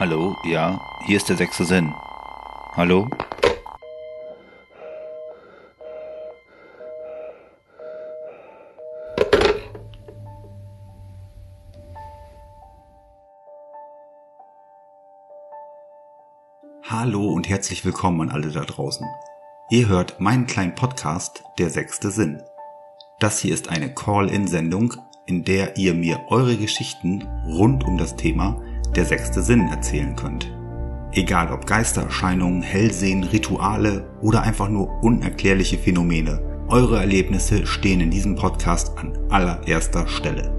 Hallo, ja, hier ist der sechste Sinn. Hallo? Hallo und herzlich willkommen an alle da draußen. Ihr hört meinen kleinen Podcast Der sechste Sinn. Das hier ist eine Call-in-Sendung, in der ihr mir eure Geschichten rund um das Thema Der sechste Sinn erzählen könnt. Egal ob Geistererscheinungen, Hellsehen, Rituale oder einfach nur unerklärliche Phänomene, eure Erlebnisse stehen in diesem Podcast an allererster Stelle.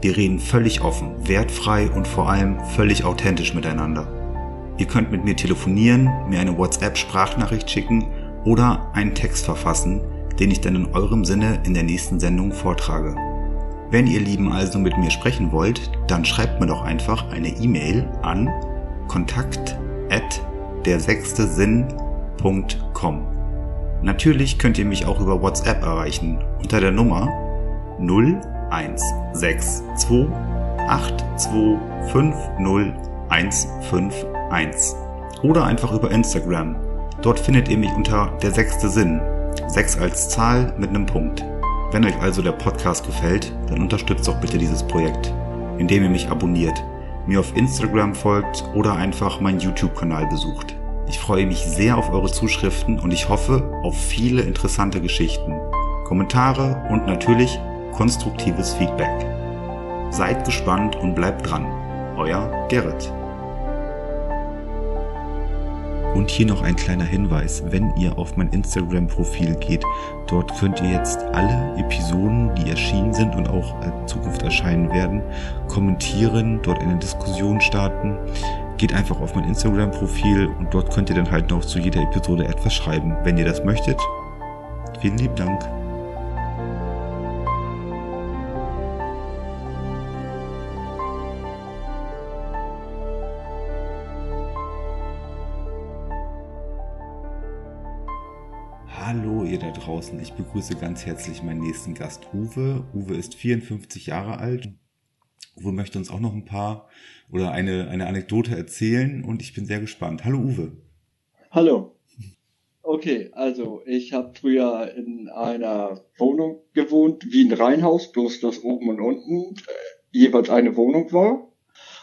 Wir reden völlig offen, wertfrei und vor allem völlig authentisch miteinander. Ihr könnt mit mir telefonieren, mir eine WhatsApp-Sprachnachricht schicken oder einen Text verfassen, den ich dann in eurem Sinne in der nächsten Sendung vortrage. Wenn ihr Lieben also mit mir sprechen wollt, dann schreibt mir doch einfach eine E-Mail an kontakt at der sechste Sinn.com. Natürlich könnt ihr mich auch über WhatsApp erreichen unter der Nummer 0162 8250151 oder einfach über Instagram. Dort findet ihr mich unter der sechste Sinn. Sechs als Zahl mit einem Punkt. Wenn euch also der Podcast gefällt, dann unterstützt doch bitte dieses Projekt, indem ihr mich abonniert, mir auf Instagram folgt oder einfach meinen YouTube-Kanal besucht. Ich freue mich sehr auf eure Zuschriften und ich hoffe auf viele interessante Geschichten, Kommentare und natürlich konstruktives Feedback. Seid gespannt und bleibt dran. Euer Gerrit. Und hier noch ein kleiner Hinweis, wenn ihr auf mein Instagram-Profil geht, dort könnt ihr jetzt alle Episoden, die erschienen sind und auch in Zukunft erscheinen werden, kommentieren, dort eine Diskussion starten. Geht einfach auf mein Instagram-Profil und dort könnt ihr dann halt noch zu jeder Episode etwas schreiben, wenn ihr das möchtet. Vielen lieben Dank. Ihr da draußen, ich begrüße ganz herzlich meinen nächsten Gast Uwe. Uwe ist 54 Jahre alt. Uwe möchte uns auch noch ein paar oder eine, eine Anekdote erzählen und ich bin sehr gespannt. Hallo Uwe. Hallo. Okay, also ich habe früher in einer Wohnung gewohnt, wie ein Reihenhaus, bloß dass oben und unten äh, jeweils eine Wohnung war.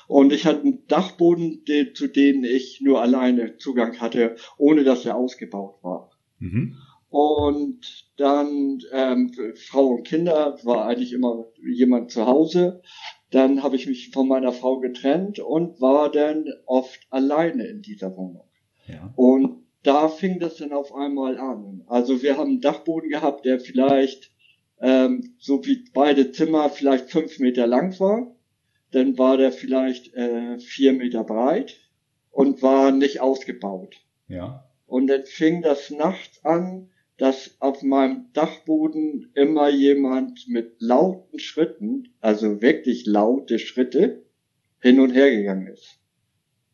Und ich hatte einen Dachboden, den, zu dem ich nur alleine Zugang hatte, ohne dass er ausgebaut war. Mhm. Und dann ähm, Frau und Kinder war eigentlich immer jemand zu Hause. Dann habe ich mich von meiner Frau getrennt und war dann oft alleine in dieser Wohnung. Ja. Und da fing das dann auf einmal an. Also wir haben einen Dachboden gehabt, der vielleicht ähm, so wie beide Zimmer vielleicht fünf Meter lang war. Dann war der vielleicht äh, vier Meter breit und war nicht ausgebaut. Ja. Und dann fing das nachts an, dass auf meinem Dachboden immer jemand mit lauten Schritten, also wirklich laute Schritte, hin und her gegangen ist.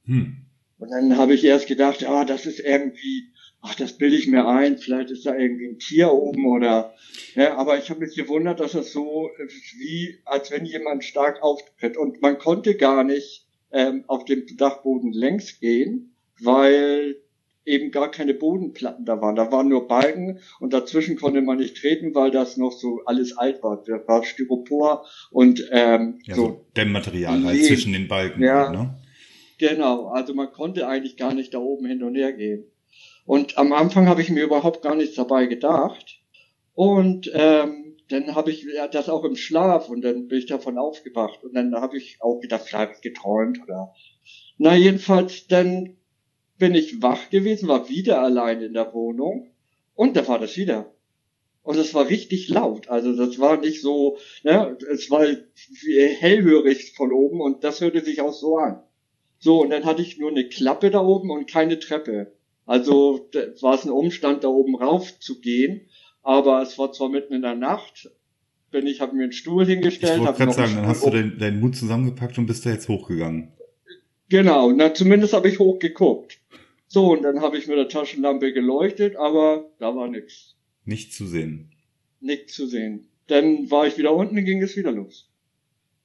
Hm. Und dann habe ich erst gedacht, ah, das ist irgendwie, ach, das bilde ich mir ein, vielleicht ist da irgendwie ein Tier oben oder, ja, aber ich habe mich gewundert, dass das so wie, als wenn jemand stark auftritt. Und man konnte gar nicht ähm, auf dem Dachboden längs gehen, weil eben gar keine Bodenplatten da waren. Da waren nur Balken und dazwischen konnte man nicht treten, weil das noch so alles alt war. Da war Styropor und ähm, Ja, so. so Dämmmaterial halt zwischen den Balken. Ja. Ne? Genau, also man konnte eigentlich gar nicht da oben hin und her gehen. Und am Anfang habe ich mir überhaupt gar nichts dabei gedacht. Und ähm, dann habe ich ja, das auch im Schlaf und dann bin ich davon aufgewacht. Und dann habe ich auch gedacht, vielleicht habe ich geträumt oder. Na, jedenfalls, dann bin ich wach gewesen, war wieder allein in der Wohnung und da war das wieder. Und es war richtig laut. Also das war nicht so, ne, es war hellhörig von oben und das hörte sich auch so an. So, und dann hatte ich nur eine Klappe da oben und keine Treppe. Also war es ein Umstand, da oben rauf zu gehen, aber es war zwar mitten in der Nacht, bin ich, habe mir einen Stuhl Ich hingestellt, wollte habe gerade sagen, dann hast du deinen deinen Mut zusammengepackt und bist da jetzt hochgegangen. Genau, na zumindest habe ich hochgeguckt. So, und dann habe ich mit der Taschenlampe geleuchtet, aber da war nix. Nicht zu sehen. Nichts zu sehen. Dann war ich wieder unten, ging es wieder los.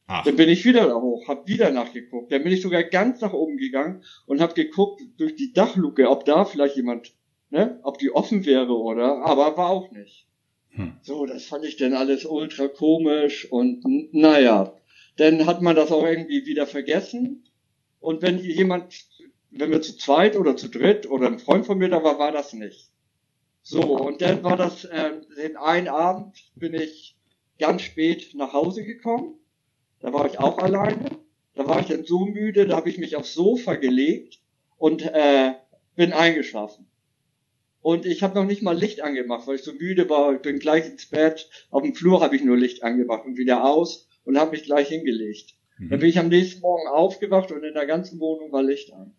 Ach. Dann bin ich wieder da hoch, hab wieder nachgeguckt. Dann bin ich sogar ganz nach oben gegangen und hab geguckt durch die Dachluke, ob da vielleicht jemand, ne, ob die offen wäre oder, aber war auch nicht. Hm. So, das fand ich dann alles ultra komisch und naja, dann hat man das auch irgendwie wieder vergessen. Und wenn jemand, wenn wir zu zweit oder zu dritt oder ein Freund von mir da war, war das nicht. So, und dann war das, äh, den einen Abend bin ich ganz spät nach Hause gekommen. Da war ich auch alleine. Da war ich dann so müde, da habe ich mich aufs Sofa gelegt und äh, bin eingeschlafen. Und ich habe noch nicht mal Licht angemacht, weil ich so müde war. Ich bin gleich ins Bett. Auf dem Flur habe ich nur Licht angemacht und wieder aus und habe mich gleich hingelegt. Mhm. Dann bin ich am nächsten Morgen aufgewacht und in der ganzen Wohnung war Licht an.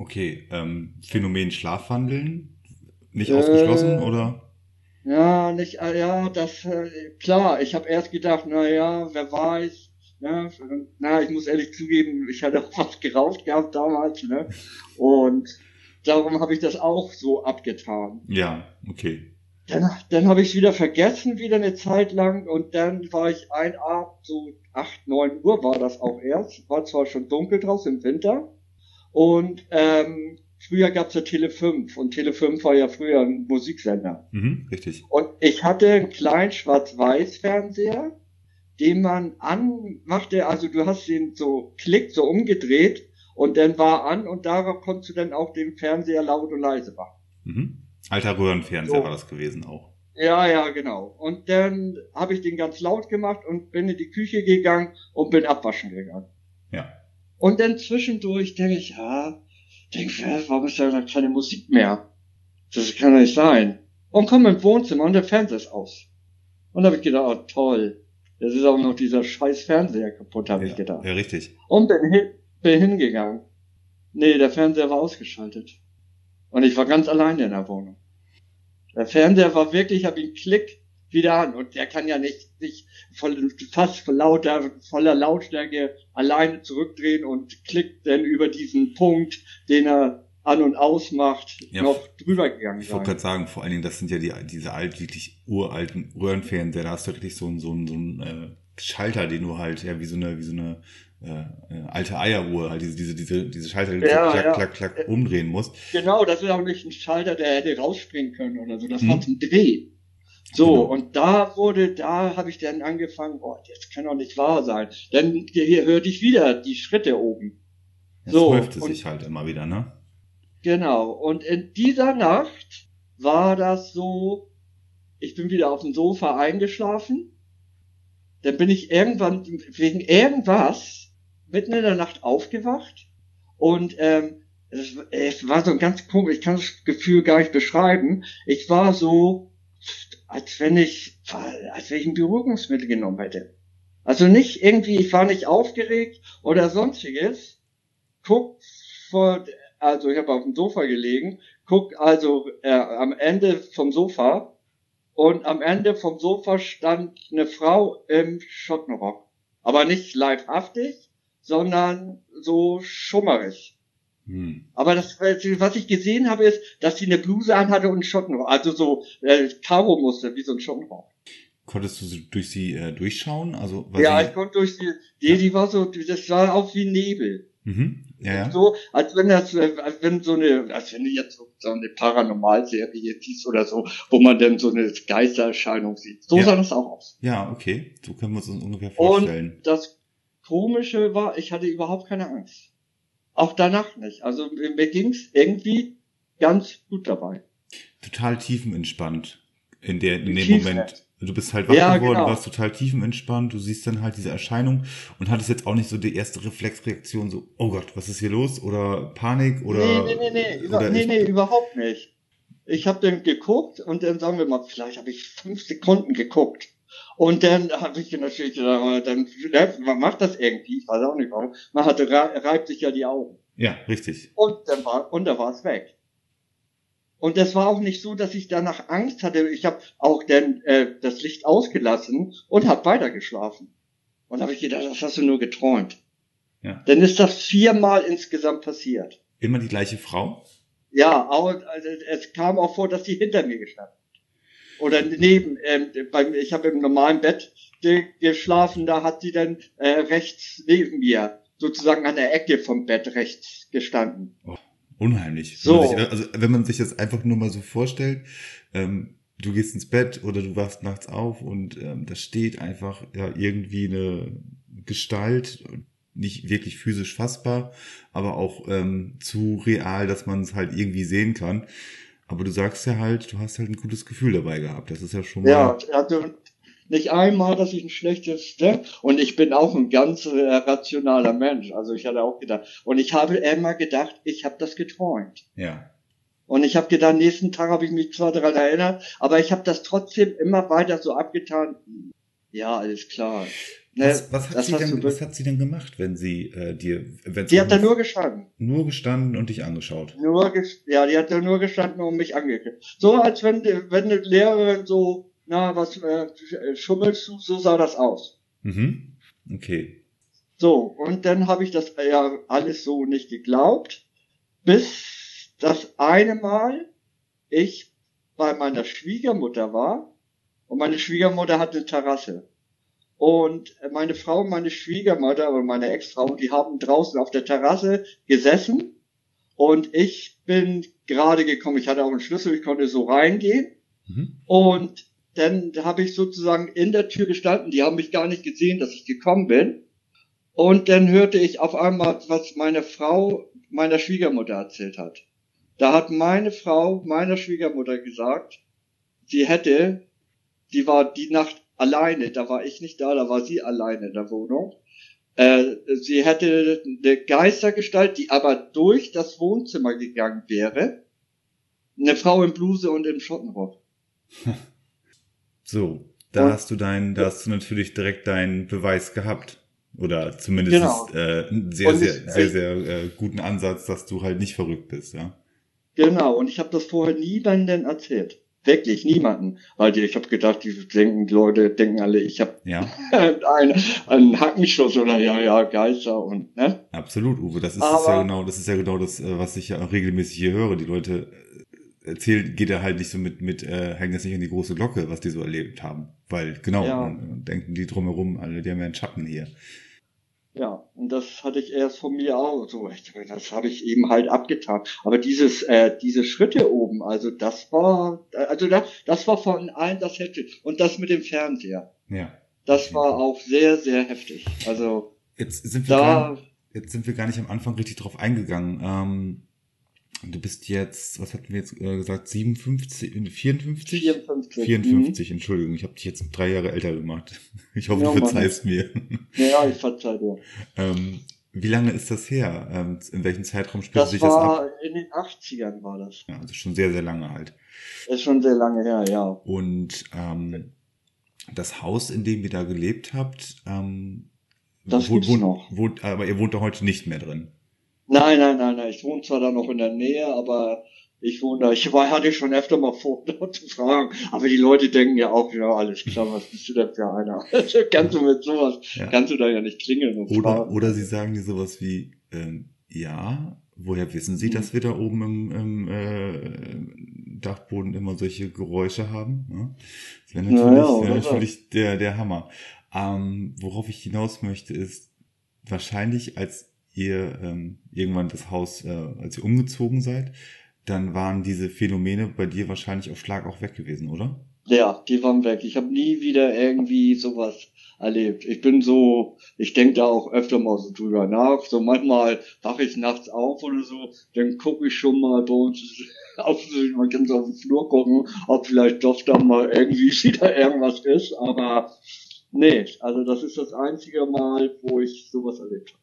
Okay, ähm, Phänomen Schlafwandeln nicht äh, ausgeschlossen oder? Ja, nicht, äh, ja, das äh, klar. Ich habe erst gedacht, na ja, wer weiß. Ja, na, ich muss ehrlich zugeben, ich hatte auch was geraucht gehabt damals, ne? Und darum habe ich das auch so abgetan. Ja, okay. Dann, dann habe ich es wieder vergessen, wieder eine Zeit lang. Und dann war ich ein Abend, so acht neun Uhr war das auch erst. War zwar schon dunkel draußen im Winter. Und ähm, früher gab's ja Tele 5 und Tele 5 war ja früher ein Musiksender. Mhm, richtig. Und ich hatte einen kleinen Schwarz-Weiß-Fernseher, den man anmachte, also du hast den so klickt, so umgedreht und dann war an und darauf konntest du dann auch den Fernseher laut und leise machen. Mhm. Alter Röhrenfernseher so. war das gewesen auch. Ja, ja, genau. Und dann habe ich den ganz laut gemacht und bin in die Küche gegangen und bin abwaschen gegangen. Ja. Und dann zwischendurch denke ich, ja, denke, warum ist da keine Musik mehr? Das kann doch nicht sein. Und komme im Wohnzimmer und der Fernseher ist aus. Und da habe ich gedacht, oh toll, jetzt ist auch noch dieser scheiß Fernseher kaputt, habe ja, ich gedacht. Ja, richtig. Und bin hin, bin hingegangen. Nee, der Fernseher war ausgeschaltet. Und ich war ganz alleine in der Wohnung. Der Fernseher war wirklich, hab ihn Klick wieder an. Und der kann ja nicht sich voll, fast voll lauter, voller Lautstärke alleine zurückdrehen und klickt dann über diesen Punkt, den er an und aus macht, ja, noch drüber gegangen Ich wollte gerade sagen, vor allen Dingen, das sind ja die, diese alt, wirklich uralten Röhrenfernseher, da hast du wirklich so einen, so einen, so einen äh, Schalter, den du halt, ja, wie so eine, wie so eine äh, äh, alte Eieruhr, halt diese, diese, diese, diese Schalter, die ja, du klack, ja. klack, klack, klack umdrehen musst. Genau, das ist auch nicht ein Schalter, der hätte rausspringen können oder so. Das hm. war zum Drehen. So, und da wurde, da habe ich dann angefangen, oh, das kann doch nicht wahr sein. Dann hier hörte ich wieder die Schritte oben. Jetzt so, häufte sich halt immer wieder, ne? Genau. Und in dieser Nacht war das so, ich bin wieder auf dem Sofa eingeschlafen. Dann bin ich irgendwann, wegen irgendwas, mitten in der Nacht aufgewacht und ähm, es, es war so ein ganz komisch, ich kann das Gefühl gar nicht beschreiben. Ich war so, als wenn ich, als wenn ich ein Beruhigungsmittel genommen hätte. Also nicht irgendwie, ich war nicht aufgeregt oder sonstiges. Guck vor, also ich habe auf dem Sofa gelegen, guck also äh, am Ende vom Sofa und am Ende vom Sofa stand eine Frau im Schottenrock. Aber nicht leibhaftig, sondern so schummerig. Hm. Aber das, was ich gesehen habe, ist, dass sie eine Bluse anhatte und einen Schottenrock, also so äh, Karo-Muster, wie so ein Schottenrock. Konntest du durch sie äh, durchschauen? Also, ja, ich konnte durch sie, die, ja. die war so, das sah auch wie Nebel. Mhm. Ja, ja. So, als wenn das, als wenn so eine, als wenn du jetzt so, so eine Paranormalserie siehst oder so, wo man dann so eine Geistererscheinung sieht. So ja. sah das auch aus. Ja, okay. So können wir uns das ungefähr vorstellen. Und das Komische war, ich hatte überhaupt keine Angst. Auch danach nicht. Also mir ging's irgendwie ganz gut dabei. Total tiefenentspannt in der in dem Moment. Du bist halt wach ja, geworden, genau. warst total tiefenentspannt, du siehst dann halt diese Erscheinung und hattest jetzt auch nicht so die erste Reflexreaktion, so, oh Gott, was ist hier los? Oder Panik oder. Nee, nee, nee, nee, über, nee, nee, überhaupt nicht. Ich habe dann geguckt und dann sagen wir mal, vielleicht habe ich fünf Sekunden geguckt. Und dann habe ich natürlich gedacht, dann man macht das irgendwie, ich weiß auch nicht warum. Man hatte, reibt sich ja die Augen. Ja, richtig. Und dann war, und da war es weg. Und das war auch nicht so, dass ich danach Angst hatte. Ich habe auch dann äh, das Licht ausgelassen und habe weitergeschlafen. Und habe ich gedacht, das hast du nur geträumt. Ja. Dann ist das viermal insgesamt passiert. Immer die gleiche Frau? Ja, aber also, es kam auch vor, dass sie hinter mir gestanden oder neben, ähm, beim, ich habe im normalen Bett ge geschlafen, da hat sie dann äh, rechts neben mir, sozusagen an der Ecke vom Bett rechts gestanden. Oh, unheimlich. So. Wenn man sich, also wenn man sich das einfach nur mal so vorstellt, ähm, du gehst ins Bett oder du wachst nachts auf und ähm, da steht einfach ja irgendwie eine Gestalt, nicht wirklich physisch fassbar, aber auch ähm, zu real, dass man es halt irgendwie sehen kann. Aber du sagst ja halt, du hast halt ein gutes Gefühl dabei gehabt. Das ist ja schon mal. Ja, also nicht einmal, dass ich ein schlechtes, ne? Und ich bin auch ein ganz äh, rationaler Mensch. Also ich hatte auch gedacht. Und ich habe immer gedacht, ich habe das geträumt. Ja. Und ich habe gedacht, nächsten Tag habe ich mich zwar daran erinnert, aber ich habe das trotzdem immer weiter so abgetan. Ja, alles klar. Ne, Was, was, hat sie denn, was hat sie denn gemacht, wenn sie äh, dir, wenn Die hat da nur gestanden. nur gestanden und dich angeschaut? Nur ja, die hat da nur gestanden und mich angeguckt. So als wenn, wenn eine Lehrerin so, na, was äh, schummelst du, so sah das aus. Mhm. Okay. So, und dann habe ich das ja alles so nicht geglaubt, bis das eine Mal ich bei meiner Schwiegermutter war und meine Schwiegermutter hat eine Terrasse. Und meine Frau, meine Schwiegermutter oder meine Ex-Frau, die haben draußen auf der Terrasse gesessen und ich bin gerade gekommen. Ich hatte auch einen Schlüssel, ich konnte so reingehen Mhm. und dann habe ich sozusagen in der Tür gestanden. Die haben mich gar nicht gesehen, dass ich gekommen bin. Und dann hörte ich auf einmal, was meine Frau meiner Schwiegermutter erzählt hat. Da hat meine Frau meiner Schwiegermutter gesagt, sie hätte, die war die Nacht alleine, da war ich nicht da, da war sie alleine in der Wohnung. Äh, sie hätte eine Geistergestalt, die aber durch das Wohnzimmer gegangen wäre. Eine Frau in Bluse und im Schottenrock. So, da Und- hast du deinen, da hast du natürlich direkt deinen Beweis gehabt. Oder zumindest Genau. äh, einen sehr, sehr, ich- sehr, sehr äh, guten Ansatz, dass du halt nicht verrückt bist, ja. Genau, und ich habe das vorher niemandem erzählt. Wirklich, niemanden. Weil die, ich habe gedacht, die denken, die Leute denken alle, ich habe Ja, einen, einen Hackenschuss oder ja, ja, Geister und, ne? absolut, Uwe. Das ist, Aber- ist ja genau, das ist ja genau das, äh, was ich ja auch regelmäßig hier höre. Die Leute äh, erzählen, geht er halt nicht so mit, mit, äh, hängen jetzt nicht an die große Glocke, was die so erlebt haben. Weil, genau, Ja. denken die drumherum, alle, die haben ja einen Schatten hier. Ja, und das hatte ich erst von mir auch so. Das habe ich eben halt abgetan. Aber dieses, äh, diese Schritte oben, also das war, also das, das war von allen das heftig. Und das mit dem Fernseher, Ja. das war auch sehr, sehr heftig. Also Jetzt sind wir gar, da, jetzt sind wir gar nicht am Anfang richtig drauf eingegangen. Ähm, du bist jetzt, was hatten wir jetzt äh, gesagt, 57, 54? 54. 54, Entschuldigung, ich habe dich jetzt drei Jahre älter gemacht. Ich hoffe, Ja, du Mann. verzeihst mir. Mhm. Ja, ich verzeih dir. ähm, wie lange ist das her? Ähm, in welchem Zeitraum spielt Das sich das ab? in den 80ern war das. Ja, also schon sehr, sehr lange halt. Ist schon sehr lange her, ja. Und ähm, das Haus, in dem ihr da gelebt habt, ähm, Das wo- gibt's wo- noch. Wohnt, aber ihr wohnt da heute nicht mehr drin. Nein, nein, nein, nein. Ich wohne zwar da noch in der Nähe, aber ich wohne da. Ich war, hatte schon öfter mal vor, dort zu fragen. Aber die Leute denken ja auch, ja, alles klar, was bist du denn für einer? kannst du mit sowas, Ja. kannst du da ja nicht klingeln und Oder, fragen. oder sie sagen dir sowas wie, ähm, ja, woher wissen sie, dass wir da oben im, im äh, Dachboden immer solche Geräusche haben? Ja? Das wäre natürlich, ja, wär natürlich der, der Hammer. Ähm, worauf ich hinaus möchte, ist wahrscheinlich, als ihr ähm, irgendwann das Haus, äh, als ihr umgezogen seid, dann waren diese Phänomene bei dir wahrscheinlich auf Schlag auch weg gewesen, oder? Ja, die waren weg. Ich habe nie wieder irgendwie sowas erlebt. Ich bin so, ich denke da auch öfter mal so drüber nach. So manchmal wache ich nachts auf oder so, dann gucke ich schon mal bei uns auf, man kann so auf den Flur gucken, ob vielleicht doch da mal irgendwie wieder irgendwas ist. Aber nee, also das ist das einzige Mal, wo ich sowas erlebt habe.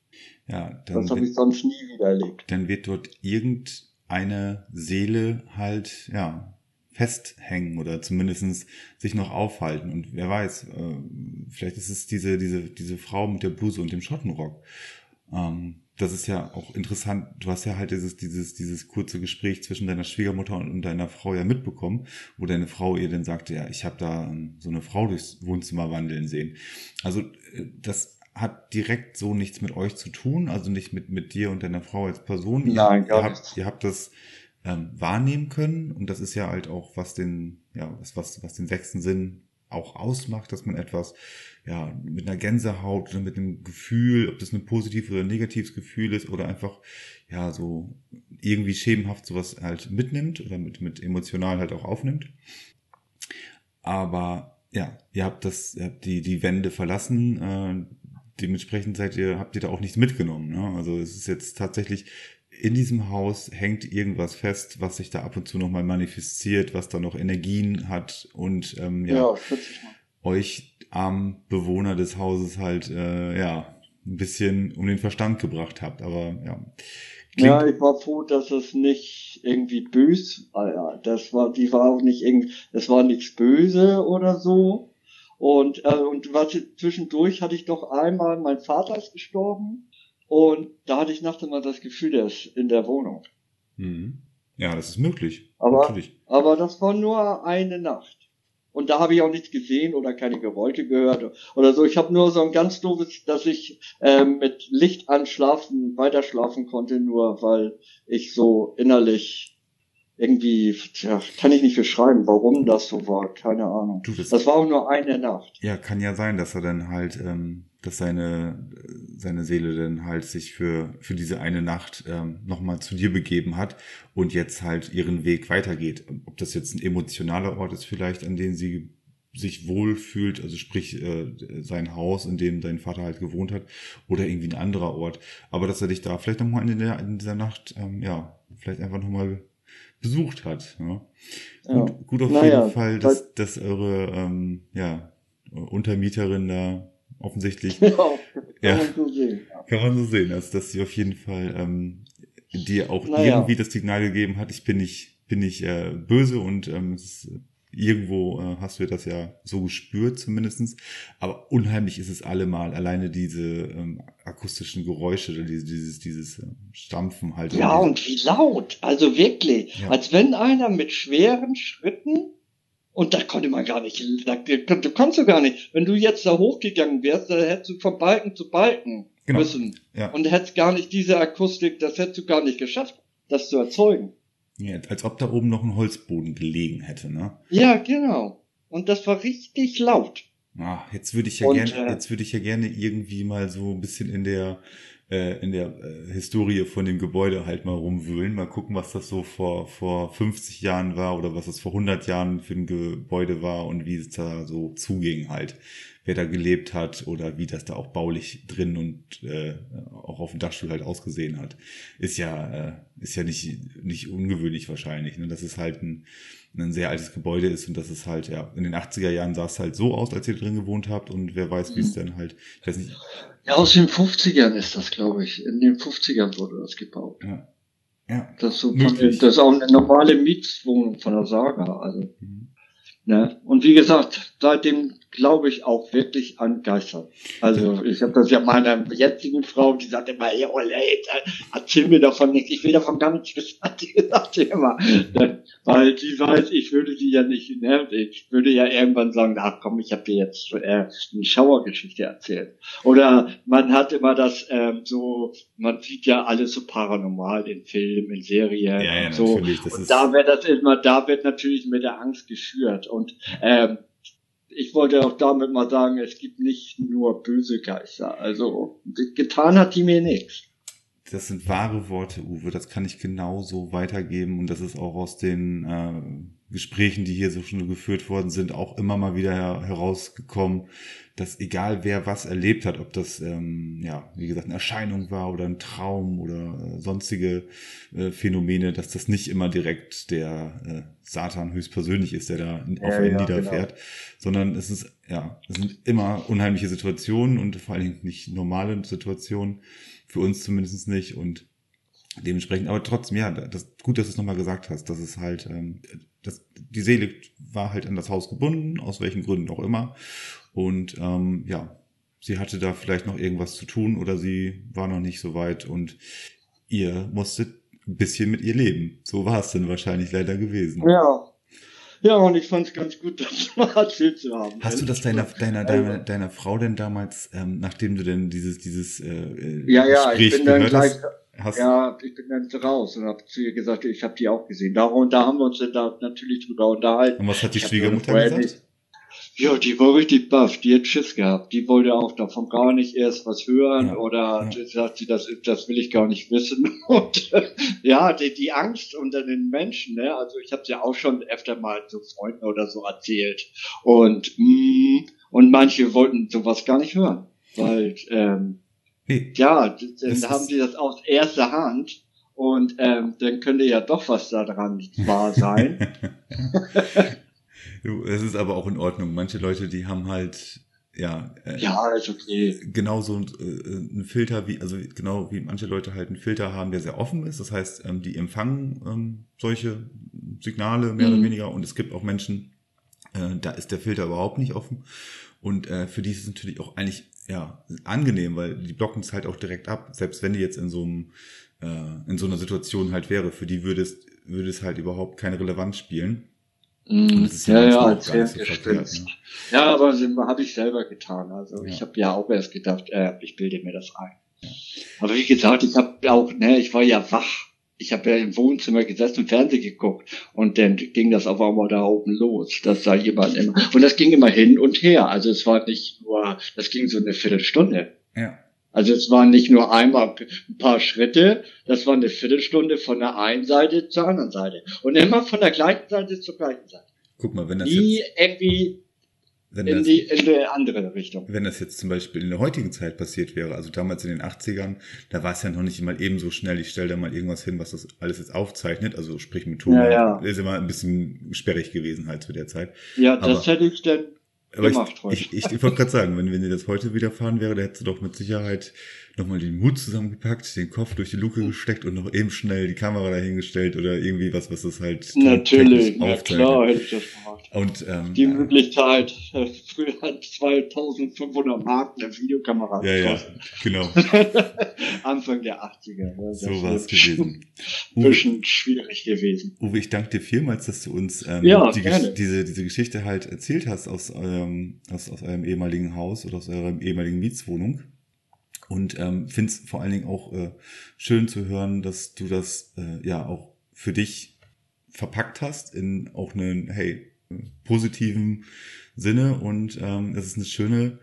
Ja, dann Das habe wird- ich sonst nie wieder erlebt. dann wird dort irgendeine Seele halt, ja, festhängen oder zumindestens sich noch aufhalten. Und wer weiß, äh, vielleicht ist es diese, diese, diese Frau mit der Bluse und dem Schottenrock. Ähm, das ist ja auch interessant. Du hast ja halt dieses, dieses, dieses kurze Gespräch zwischen deiner Schwiegermutter und, und deiner Frau ja mitbekommen, wo deine Frau ihr dann sagte, ja, ich habe da ähm, so eine Frau durchs Wohnzimmer wandeln sehen. Also äh, das hat direkt so nichts mit euch zu tun, also nicht mit, mit dir und deiner Frau als Person. Nein, ihr, gar habt, nichts. ihr habt das ähm, wahrnehmen können. Und das ist ja halt auch, was den, ja, was, was, was den sechsten Sinn auch ausmacht, dass man etwas ja mit einer Gänsehaut oder mit einem Gefühl, ob das ein positives oder ein negatives Gefühl ist oder einfach ja so irgendwie schemenhaft sowas halt mitnimmt oder mit mit emotional halt auch aufnimmt. Aber ja, ihr habt das, ihr habt die die Wände verlassen. Äh, dementsprechend seid ihr habt ihr da auch nichts mitgenommen. Ne? Also es ist jetzt tatsächlich in diesem Haus hängt irgendwas fest, was sich da ab und zu nochmal manifestiert, was da noch Energien hat und ähm, ja, ja euch armen Bewohner des Hauses halt äh, ja ein bisschen um den Verstand gebracht habt. Aber ja. Klingt ja, ich war froh, dass es nicht irgendwie bös war. Das war, die war auch nicht irgendwie, es war nichts böse oder so. Und, äh, und was zwischendurch hatte ich doch einmal, mein Vater ist gestorben und da hatte ich nachts immer das Gefühl, der ist in der Wohnung. Mhm. Ja, das ist möglich. Aber, Natürlich. aber das war nur eine Nacht. Und da habe ich auch nichts gesehen oder keine Geräusche gehört oder so. Ich habe nur so ein ganz doofes, dass ich äh, mit Licht anschlafen, weiter schlafen konnte, nur weil ich so innerlich irgendwie, ja, kann ich nicht beschreiben, warum das so war, keine Ahnung. Du, das, das war auch nur eine Nacht. Ja, kann ja sein, dass er dann halt ähm, dass seine, seine Seele dann halt sich für, für diese eine Nacht ähm, nochmal zu dir begeben hat und jetzt halt ihren Weg weitergeht. Ob das jetzt ein emotionaler Ort ist vielleicht, an dem sie sich wohlfühlt, also sprich äh, sein Haus, in dem dein Vater halt gewohnt hat, oder irgendwie ein anderer Ort. Aber dass er dich da vielleicht nochmal in, der, in dieser Nacht, ähm, ja, vielleicht einfach nochmal besucht hat. Ja. ja. Gut, gut auf naja, jeden Fall, dass, dass eure ähm, ja, Untermieterin da offensichtlich. Ja, kann ja, man so sehen. Kann man so sehen, also dass sie auf jeden Fall ähm, dir auch naja. irgendwie das Signal gegeben hat, ich bin nicht, bin nicht äh, böse und ähm, es ist, irgendwo äh, hast du das ja so gespürt zumindestens. Aber unheimlich ist es allemal, alleine diese ähm, akustischen Geräusche, dieses, dieses, dieses äh, Stampfen halt. Ja, und wie laut, also wirklich, ja. als wenn einer mit schweren Schritten und da konnte man gar nicht, da, du kannst du gar nicht. Wenn du jetzt da hochgegangen wärst, da hättest du von Balken zu Balken genau. müssen. Ja. Und hättest gar nicht diese Akustik, das hättest du gar nicht geschafft, das zu erzeugen. Ja, als ob da oben noch ein Holzboden gelegen hätte, ne? Ja, genau. Und das war richtig laut. Ah, jetzt würde ich ja gerne, äh, jetzt würde ich ja gerne irgendwie mal so ein bisschen in der äh, in der äh, Historie von dem Gebäude halt mal rumwühlen, mal gucken, was das so vor, vor 50 Jahren war oder was das vor 100 Jahren für ein Gebäude war und wie es da so zuging halt, wer da gelebt hat oder wie das da auch baulich drin und äh, auch auf dem Dachstuhl halt ausgesehen hat. Ist ja, äh, ist ja nicht, nicht ungewöhnlich wahrscheinlich. Ne? Das ist halt ein, ein sehr altes Gebäude ist und das ist halt, ja, in den 80er Jahren sah es halt so aus, als ihr drin gewohnt habt und wer weiß, wie es mhm. dann halt, ich weiß nicht. Ja, aus den 50ern ist das, glaube ich. In den 50ern wurde das gebaut. Ja. Ja. Das, ist so von, das ist auch eine normale Mietswohnung von der Saga, also. Mhm. Ne? Und wie gesagt, seitdem glaube ich auch wirklich an Geister. Also ich habe das ja meiner jetzigen Frau, die sagt immer, ey, oh, ey, erzähl mir davon nichts, ich will davon gar nichts wissen, die sagt immer. Weil die weiß, ich würde die ja nicht, ne? ich würde ja irgendwann sagen, ach komm, ich habe dir jetzt äh, eine Schauergeschichte erzählt. Oder man hat immer das ähm, so, man sieht ja alles so paranormal in Filmen, in Serien ja, ja, und so. Und da wird das immer, da wird natürlich mit der Angst geschürt. Und ähm, ich wollte auch damit mal sagen, es gibt nicht nur böse Geister. Also getan hat die mir nichts. Das sind wahre Worte, Uwe. Das kann ich genauso weitergeben. Und das ist auch aus den äh, Gesprächen, die hier so schon geführt worden sind, auch immer mal wieder herausgekommen, dass egal wer was erlebt hat, ob das, ähm, ja, wie gesagt, eine Erscheinung war oder ein Traum oder äh, sonstige äh, Phänomene, dass das nicht immer direkt der äh, Satan höchstpersönlich ist, der da ja, auf einen ja, niederfährt, genau. sondern es ist, ja, es sind immer unheimliche Situationen und vor allen Dingen nicht normale Situationen, für uns zumindest nicht und dementsprechend, aber trotzdem, ja, das, gut, dass du es nochmal gesagt hast, dass es halt, ähm, das, die Seele war halt an das Haus gebunden, aus welchen Gründen auch immer und ähm, ja, sie hatte da vielleicht noch irgendwas zu tun oder sie war noch nicht so weit und ihr musstet ein bisschen mit ihr leben. So war es dann wahrscheinlich leider gewesen. Ja. Ja, und ich fand es ganz gut, das mal erzählt zu haben. Hast du das deiner, deiner, deiner, deiner Frau denn damals, ähm, nachdem du denn dieses, dieses äh, Ja, ja, Gespräch ich bin dann gleich, hast, hast Ja, ich bin dann raus und habe zu ihr gesagt, ich habe die auch gesehen. Darum, da haben wir uns dann da natürlich drüber unterhalten. und was hat die Schwiegermutter gesagt? nicht- Ja, die war richtig baff, die hat Schiss gehabt. Die wollte auch davon gar nicht erst was hören Ja, oder ja. sagt sie, das, das will ich gar nicht wissen. Und äh, ja, die, die Angst unter den Menschen, ne? also ich habe ja auch schon öfter mal so Freunden oder so erzählt. Und, mm, und manche wollten sowas gar nicht hören. Weil, ähm, Nee, ja, dann haben die das aus erster Hand und ähm, dann könnte ja doch was daran wahr sein. es ist aber auch in Ordnung. Manche Leute, die haben halt, ja, äh, ja, ist okay. genauso ein, äh, ein Filter wie, also genau wie manche Leute halt einen Filter haben, der sehr offen ist. Das heißt, ähm, die empfangen ähm, solche Signale mehr Mhm. oder weniger und es gibt auch Menschen, äh, da ist der Filter überhaupt nicht offen. Und äh, für die ist es natürlich auch eigentlich ja angenehm, weil die blocken es halt auch direkt ab. Selbst wenn die jetzt in so einem äh, in so einer Situation halt wäre, für die würde es würde es halt überhaupt keine Relevanz spielen. Und das ist ja, ja, ja, als so verkehrt. Ne? Ja, aber habe ich selber getan. Also Ja. ich habe ja auch erst gedacht, äh, ich bilde mir das ein. Aber wie gesagt, ich habe auch, ne, ich war ja wach. Ich habe ja im Wohnzimmer gesessen und Fernsehen geguckt und dann ging das auf einmal da oben los. Das sah jemand immer. Und das ging immer hin und her. Also es war nicht nur, das ging so eine Viertelstunde. Ja. Also es waren nicht nur einmal ein paar Schritte, das war eine Viertelstunde von der einen Seite zur anderen Seite. Und immer von der gleichen Seite zur gleichen Seite. Guck mal, wenn das Nie jetzt, irgendwie wenn in das, die, in die andere Richtung. wenn das jetzt zum Beispiel in der heutigen Zeit passiert wäre, also damals in den 80ern, da war es ja noch nicht mal eben so schnell, ich stelle da mal irgendwas hin, was das alles jetzt aufzeichnet, also sprich mit Ton, Ja, ja. ist immer ein bisschen sperrig gewesen halt zu der Zeit. Ja, das Aber- hätte ich dann gemacht ich, heute. ich, ich, ich wollte gerade sagen, wenn, wenn dir das heute widerfahren wäre, da hättest du doch mit Sicherheit nochmal den Mut zusammengepackt, den Kopf durch die Luke gesteckt und noch eben schnell die Kamera dahingestellt oder irgendwie was, was das halt Natürlich, na klar hätte ich das gemacht. Und ähm, Die Möglichkeit, äh, früher hat 2500 Mark eine Videokamera ja, ja, genau, Anfang der 80er. Ja, das so war es gewesen. Ein bisschen schwierig gewesen. Uwe, ich danke dir vielmals, dass du uns ähm, Ja, die, diese, diese Geschichte halt erzählt hast aus eurem, aus, aus eurem ehemaligen Haus oder aus eurer ehemaligen Mietswohnung. Und ähm, finde es vor allen Dingen auch äh, schön zu hören, dass du das äh, ja auch für dich verpackt hast in auch einen, hey, positiven Sinne. Und ähm, es ist eine schöne,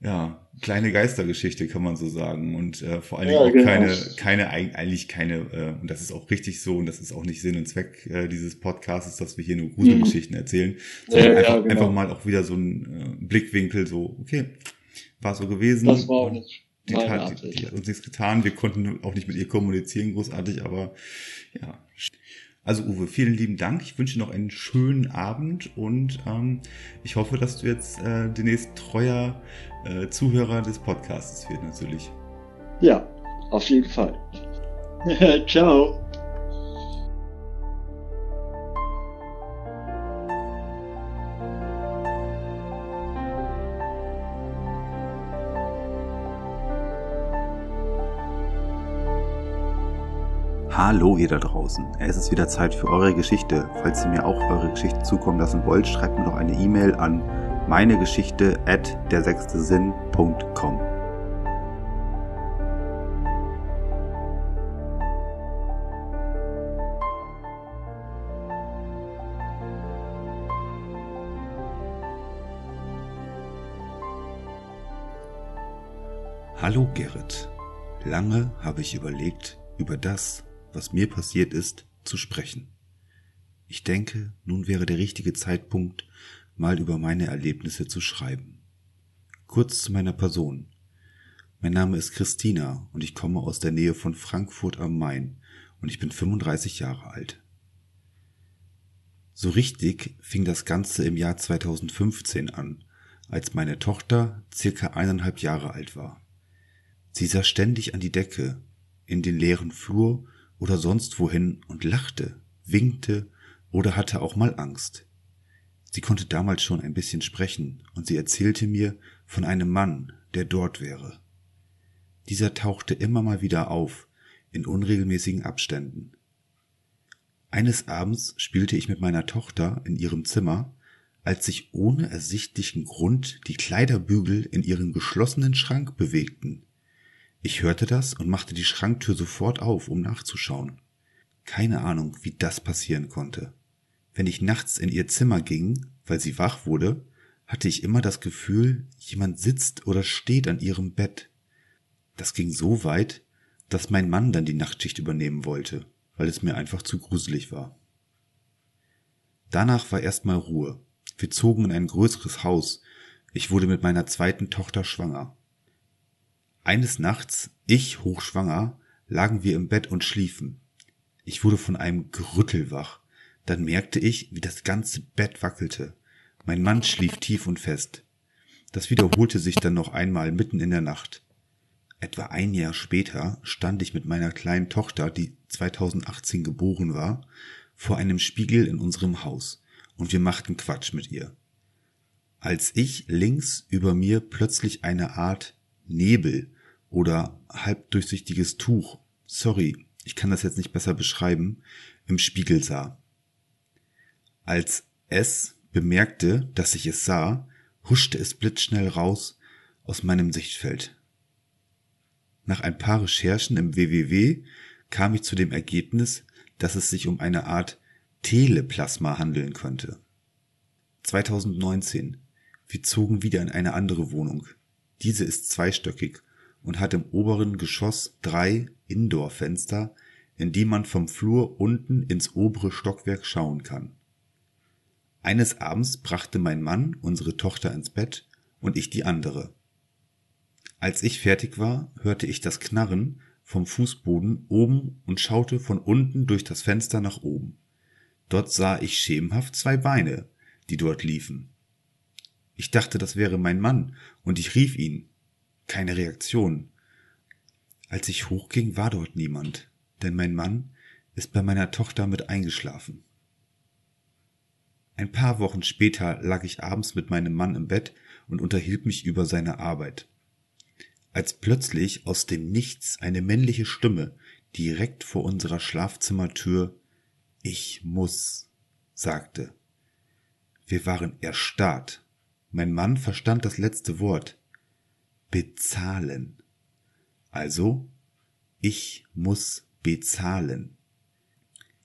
ja, kleine Geistergeschichte, kann man so sagen. Und äh, vor allen Dingen Ja, auch genau. keine, keine, eig- eigentlich keine, äh, und das ist auch richtig so, und das ist auch nicht Sinn und Zweck äh, dieses Podcasts, dass wir hier nur Gruselgeschichten erzählen, sondern Mhm. Ja, ja, einfach, genau. einfach mal auch wieder so ein äh, Blickwinkel, so, okay, war so gewesen. Das war auch nicht die, meine tat, die, die hat uns nichts getan. Wir konnten auch nicht mit ihr kommunizieren, großartig, aber ja. Also Uwe, vielen lieben Dank. Ich wünsche dir noch einen schönen Abend und ähm, ich hoffe, dass du jetzt äh, demnächst treuer äh, Zuhörer des Podcasts wird natürlich. Ja, auf jeden Fall. Ciao. Hallo ihr da draußen. Es ist wieder Zeit für eure Geschichte. Falls ihr mir auch eure Geschichte zukommen lassen wollt, schreibt mir doch eine E-Mail an meinegeschichte at dersechstesinn.com. Hallo Gerrit. Lange habe ich überlegt, über das, was mir passiert ist, zu sprechen. Ich denke, nun wäre der richtige Zeitpunkt, mal über meine Erlebnisse zu schreiben. Kurz zu meiner Person. Mein Name ist Christina und ich komme aus der Nähe von Frankfurt am Main und ich bin 35 Jahre alt. So richtig fing das Ganze im Jahr 2015 an, als meine Tochter circa eineinhalb Jahre alt war. Sie sah ständig an die Decke, in den leeren Flur oder sonst wohin und lachte, winkte oder hatte auch mal Angst. Sie konnte damals schon ein bisschen sprechen und sie erzählte mir von einem Mann, der dort wäre. Dieser tauchte immer mal wieder auf, in unregelmäßigen Abständen. Eines Abends spielte ich mit meiner Tochter in ihrem Zimmer, als sich ohne ersichtlichen Grund die Kleiderbügel in ihrem geschlossenen Schrank bewegten. Ich hörte das und machte die Schranktür sofort auf, um nachzuschauen. Keine Ahnung, wie das passieren konnte. Wenn ich nachts in ihr Zimmer ging, weil sie wach wurde, hatte ich immer das Gefühl, jemand sitzt oder steht an ihrem Bett. Das ging so weit, dass mein Mann dann die Nachtschicht übernehmen wollte, weil es mir einfach zu gruselig war. Danach war erstmal Ruhe. Wir zogen in ein größeres Haus. Ich wurde mit meiner zweiten Tochter schwanger. Eines Nachts, ich hochschwanger, lagen wir im Bett und schliefen. Ich wurde von einem Gerüttel wach. Dann merkte ich, wie das ganze Bett wackelte. Mein Mann schlief tief und fest. Das wiederholte sich dann noch einmal mitten in der Nacht. Etwa ein Jahr später stand ich mit meiner kleinen Tochter, die 2018 geboren war, vor einem Spiegel in unserem Haus und wir machten Quatsch mit ihr. Als ich links über mir plötzlich eine Art Nebel oder halbdurchsichtiges Tuch, sorry, ich kann das jetzt nicht besser beschreiben, im Spiegel sah. Als es bemerkte, dass ich es sah, huschte es blitzschnell raus aus meinem Sichtfeld. Nach ein paar Recherchen im WWW kam ich zu dem Ergebnis, dass es sich um eine Art Teleplasma handeln könnte. 2019. Wir zogen wieder in eine andere Wohnung. Diese ist zweistöckig und hat im oberen Geschoss drei Indoor-Fenster, in die man vom Flur unten ins obere Stockwerk schauen kann. Eines Abends brachte mein Mann unsere Tochter ins Bett und ich die andere. Als ich fertig war, hörte ich das Knarren vom Fußboden oben und schaute von unten durch das Fenster nach oben. Dort sah ich schemenhaft zwei Beine, die dort liefen. Ich dachte, das wäre mein Mann, und ich rief ihn. Keine Reaktion. Als ich hochging, war dort niemand, denn mein Mann ist bei meiner Tochter mit eingeschlafen. Ein paar Wochen später lag ich abends mit meinem Mann im Bett und unterhielt mich über seine Arbeit. Als plötzlich aus dem Nichts eine männliche Stimme direkt vor unserer Schlafzimmertür Ich muss sagte. Wir waren erstarrt. Mein Mann verstand das letzte Wort. Bezahlen. Also, ich muss bezahlen.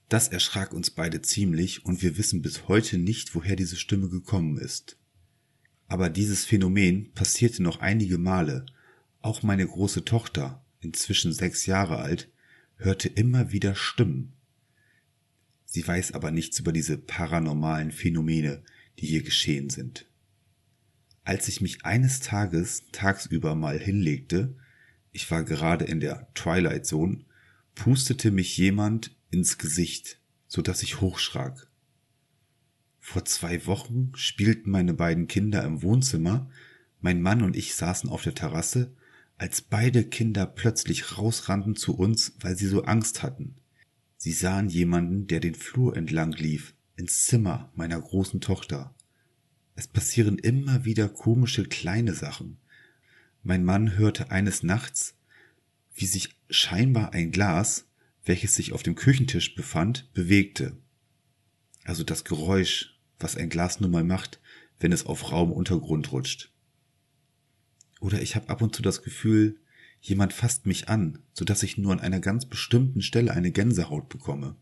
Das erschrak uns beide ziemlich und wir wissen bis heute nicht, woher diese Stimme gekommen ist. Aber dieses Phänomen passierte noch einige Male. Auch meine große Tochter, inzwischen sechs Jahre alt, hörte immer wieder Stimmen. Sie weiß aber nichts über diese paranormalen Phänomene, die hier geschehen sind. Als ich mich eines Tages tagsüber mal hinlegte, ich war gerade in der Twilight Zone, pustete mich jemand ins Gesicht, so dass ich hochschrak. Vor zwei Wochen spielten meine beiden Kinder im Wohnzimmer, mein Mann und ich saßen auf der Terrasse, als beide Kinder plötzlich rausrannten zu uns, weil sie so Angst hatten. Sie sahen jemanden, der den Flur entlang lief, ins Zimmer meiner großen Tochter. Es passieren immer wieder komische kleine Sachen. Mein Mann hörte eines Nachts, wie sich scheinbar ein Glas welches sich auf dem Küchentisch befand, bewegte. Also das Geräusch, was ein Glas nun mal macht, wenn es auf rauem Untergrund rutscht. Oder ich habe ab und zu das Gefühl, jemand fasst mich an, so dass ich nur an einer ganz bestimmten Stelle eine Gänsehaut bekomme.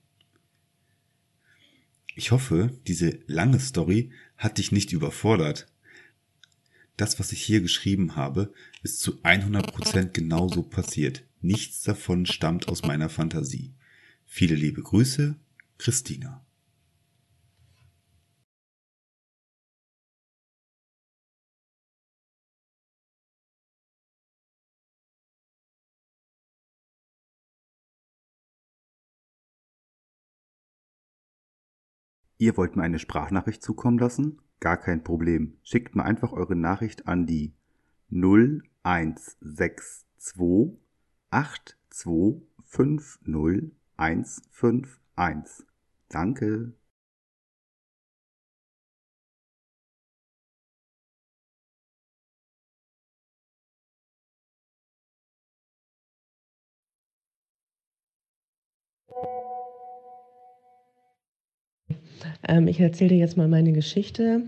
Ich hoffe, diese lange Story hat dich nicht überfordert. Das, was ich hier geschrieben habe, ist zu 100% genauso passiert. Nichts davon stammt aus meiner Fantasie. Viele liebe Grüße, Christina. Ihr wollt mir eine Sprachnachricht zukommen lassen? Gar kein Problem. Schickt mir einfach eure Nachricht an die 0162 8250151. Danke. Ähm, ich erzähle dir jetzt mal meine Geschichte.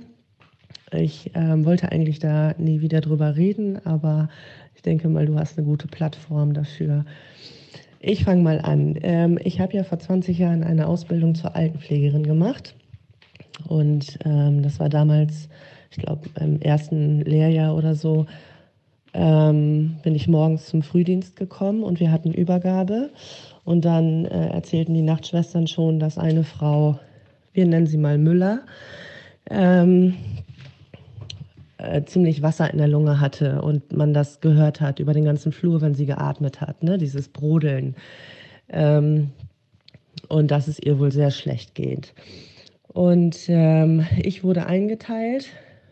Ich ähm, wollte eigentlich da nie wieder drüber reden, aber ich denke mal, du hast eine gute Plattform dafür. Ich fange mal an. Ähm, ich habe ja vor 20 Jahren eine Ausbildung zur Altenpflegerin gemacht. Und ähm, das war damals, ich glaube, im ersten Lehrjahr oder so, ähm, bin ich morgens zum Frühdienst gekommen und wir hatten Übergabe. Und dann äh, erzählten die Nachtschwestern schon, dass eine Frau, wir nennen sie mal Müller, ähm, äh, ziemlich Wasser in der Lunge hatte und man das gehört hat über den ganzen Flur, wenn sie geatmet hat, ne? dieses Brodeln. Ähm, und dass es ihr wohl sehr schlecht geht. Und ähm, ich wurde eingeteilt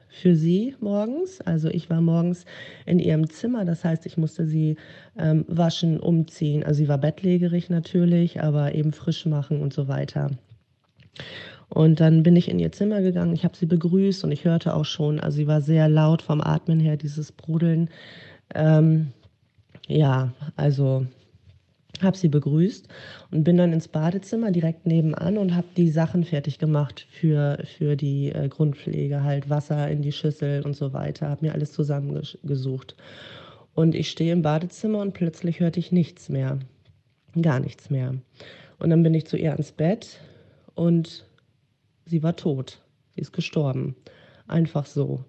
für sie morgens. Also ich war morgens in ihrem Zimmer, das heißt, ich musste sie ähm, waschen, umziehen. Also sie war bettlägerig natürlich, aber eben frisch machen und so weiter. Und dann bin ich in ihr Zimmer gegangen, ich habe sie begrüßt und ich hörte auch schon, also sie war sehr laut vom Atmen her, dieses Brodeln. Ähm, ja, also habe sie begrüßt und bin dann ins Badezimmer direkt nebenan und habe die Sachen fertig gemacht für, für die äh, Grundpflege, halt Wasser in die Schüssel und so weiter, habe mir alles zusammengesucht. Und ich stehe im Badezimmer und plötzlich hörte ich nichts mehr, gar nichts mehr. Und dann bin ich zu ihr ans Bett und sie war tot. Sie ist gestorben. Einfach so.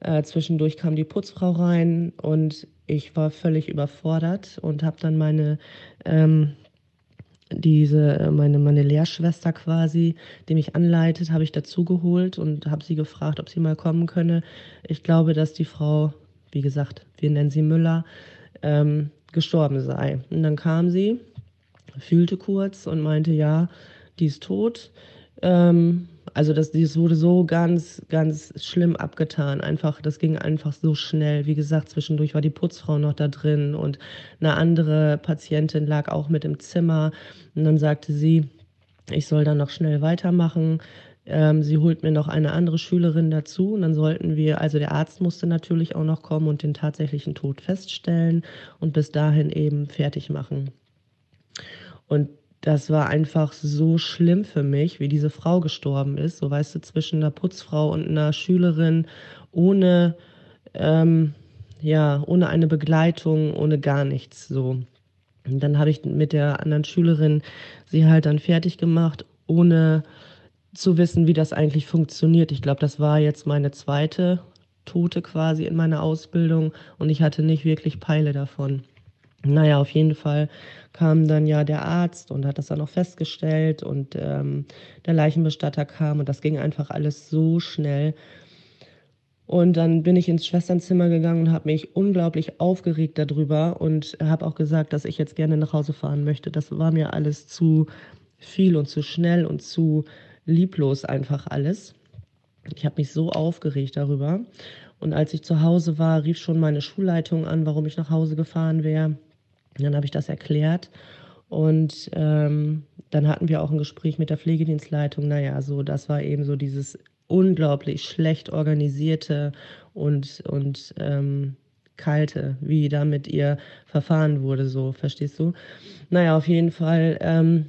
Äh, zwischendurch kam die Putzfrau rein und ich war völlig überfordert und habe dann meine ähm, diese äh, meine meine Lehrschwester quasi, die mich anleitet, habe ich dazugeholt und habe sie gefragt, ob sie mal kommen könne. Ich glaube, dass die Frau, wie gesagt, wir nennen sie Müller, ähm, gestorben sei. Und dann kam sie, fühlte kurz und meinte, ja, die ist tot. Ähm, also das, das wurde so ganz, ganz schlimm abgetan. Einfach, das ging einfach so schnell. Wie gesagt, zwischendurch war die Putzfrau noch da drin und eine andere Patientin lag auch mit im Zimmer. Und dann sagte sie, ich soll dann noch schnell weitermachen. Ähm, sie holt mir noch eine andere Schülerin dazu und dann sollten wir, also der Arzt musste natürlich auch noch kommen und den tatsächlichen Tod feststellen und bis dahin eben fertig machen. Und das war einfach so schlimm für mich, wie diese Frau gestorben ist. So weißt du, zwischen einer Putzfrau und einer Schülerin ohne, ähm, ja, ohne eine Begleitung, ohne gar nichts. So. Und dann habe ich mit der anderen Schülerin sie halt dann fertig gemacht, ohne zu wissen, wie das eigentlich funktioniert. Ich glaube, das war jetzt meine zweite Tote quasi in meiner Ausbildung und ich hatte nicht wirklich Peile davon. Naja, auf jeden Fall kam dann ja der Arzt und hat das dann auch festgestellt und ähm, der Leichenbestatter kam und das ging einfach alles so schnell. Und dann bin ich ins Schwesternzimmer gegangen und habe mich unglaublich aufgeregt darüber und habe auch gesagt, dass ich jetzt gerne nach Hause fahren möchte. Das war mir alles zu viel und zu schnell und zu lieblos einfach alles. Ich habe mich so aufgeregt darüber. Und als ich zu Hause war, rief schon meine Schulleitung an, warum ich nach Hause gefahren wäre. Dann habe ich das erklärt und ähm, dann hatten wir auch ein Gespräch mit der Pflegedienstleitung. Naja, so das war eben so dieses unglaublich schlecht organisierte und, und ähm, kalte, wie da mit ihr verfahren wurde, so, verstehst du? Naja, auf jeden Fall ähm,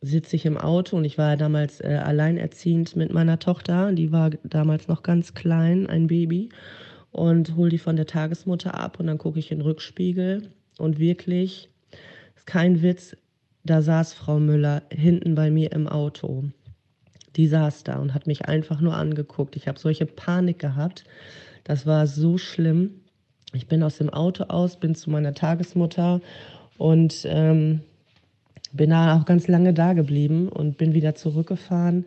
sitze ich im Auto und ich war ja damals äh, alleinerziehend mit meiner Tochter, die war damals noch ganz klein, ein Baby, und hole die von der Tagesmutter ab und dann gucke ich in den Rückspiegel und wirklich, ist kein Witz, da saß Frau Müller hinten bei mir im Auto. Die saß da und hat mich einfach nur angeguckt. Ich habe solche Panik gehabt. Das war so schlimm. Ich bin aus dem Auto aus, bin zu meiner Tagesmutter und ähm, bin da auch ganz lange da geblieben und bin wieder zurückgefahren.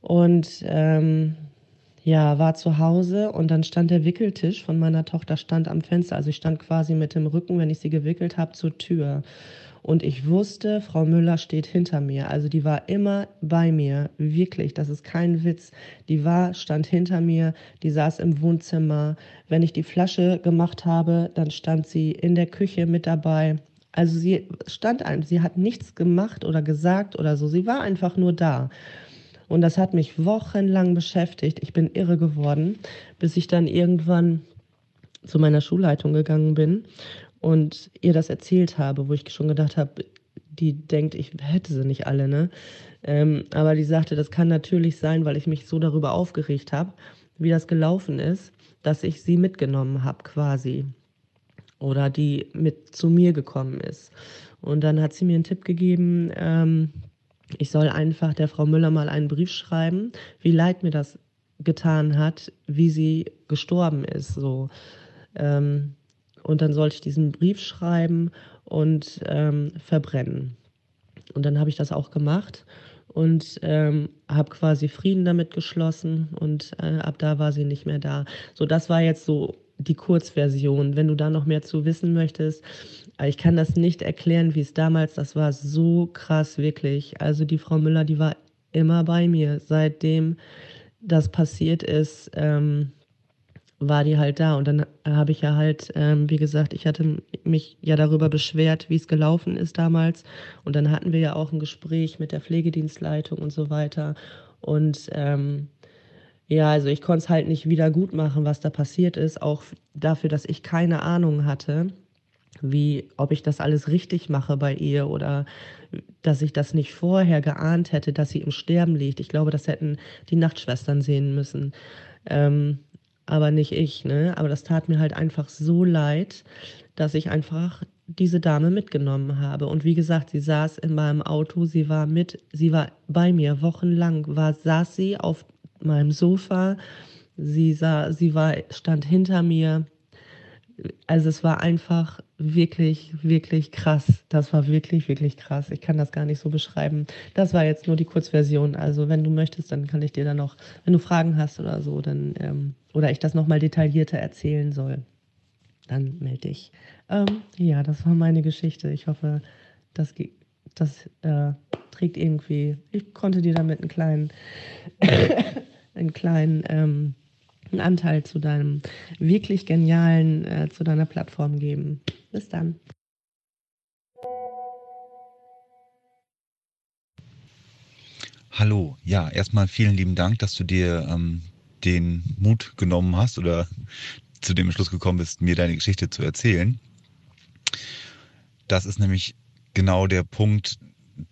Und ähm, ja, war zu Hause und dann stand der Wickeltisch von meiner Tochter stand am Fenster. Also ich stand quasi mit dem Rücken, wenn ich sie gewickelt habe, zur Tür. Und ich wusste, Frau Müller steht hinter mir. Also die war immer bei mir. Wirklich, das ist kein Witz. Die war, stand hinter mir, die saß im Wohnzimmer. Wenn ich die Flasche gemacht habe, dann stand sie in der Küche mit dabei. Also sie stand ein, sie hat nichts gemacht oder gesagt oder so. Sie war einfach nur da. Und das hat mich wochenlang beschäftigt. Ich bin irre geworden, bis ich dann irgendwann zu meiner Schulleitung gegangen bin und ihr das erzählt habe, wo ich schon gedacht habe, die denkt, ich hätte sie nicht alle, ne? Ähm, aber die sagte, das kann natürlich sein, weil ich mich so darüber aufgeregt habe, wie das gelaufen ist, dass ich sie mitgenommen habe quasi oder die mit zu mir gekommen ist. Und dann hat sie mir einen Tipp gegeben, ähm, ich soll einfach der Frau Müller mal einen Brief schreiben, wie leid mir das getan hat, wie sie gestorben ist. So. Ähm, und dann sollte ich diesen Brief schreiben und ähm, verbrennen. Und dann habe ich das auch gemacht und ähm, habe quasi Frieden damit geschlossen und äh, ab da war sie nicht mehr da. So, das war jetzt so die Kurzversion. Wenn du da noch mehr zu wissen möchtest, ich kann das nicht erklären, wie es damals, das war so krass, wirklich. Also die Frau Müller, die war immer bei mir. Seitdem das passiert ist, ähm, war die halt da. Und dann habe ich ja halt, ähm, wie gesagt, ich hatte mich ja darüber beschwert, wie es gelaufen ist damals. Und dann hatten wir ja auch ein Gespräch mit der Pflegedienstleitung und so weiter. Und ähm, ja, also ich konnte es halt nicht wieder gut machen, was da passiert ist, auch dafür, dass ich keine Ahnung hatte, wie, ob ich das alles richtig mache bei ihr oder dass ich das nicht vorher geahnt hätte, dass sie im Sterben liegt. Ich glaube, das hätten die Nachtschwestern sehen müssen. Ähm, aber nicht ich, ne? Aber das tat mir halt einfach so leid, dass ich einfach diese Dame mitgenommen habe. Und wie gesagt, sie saß in meinem Auto, sie war mit, sie war bei mir wochenlang, war, saß sie auf meinem Sofa. Sie sah, sie war, stand hinter mir. Also es war einfach wirklich, wirklich krass. Das war wirklich, wirklich krass. Ich kann das gar nicht so beschreiben. Das war jetzt nur die Kurzversion. Also wenn du möchtest, dann kann ich dir dann noch, wenn du Fragen hast oder so, dann ähm, oder ich das nochmal detaillierter erzählen soll, dann melde dich. Ähm, ja, das war meine Geschichte. Ich hoffe, das, das äh, trägt irgendwie. Ich konnte dir damit einen kleinen einen kleinen ähm, einen Anteil zu deinem wirklich genialen, äh, zu deiner Plattform geben. Bis dann. Hallo, ja, erstmal vielen lieben Dank, dass du dir ähm, den Mut genommen hast oder zu dem Schluss gekommen bist, mir deine Geschichte zu erzählen. Das ist nämlich genau der Punkt,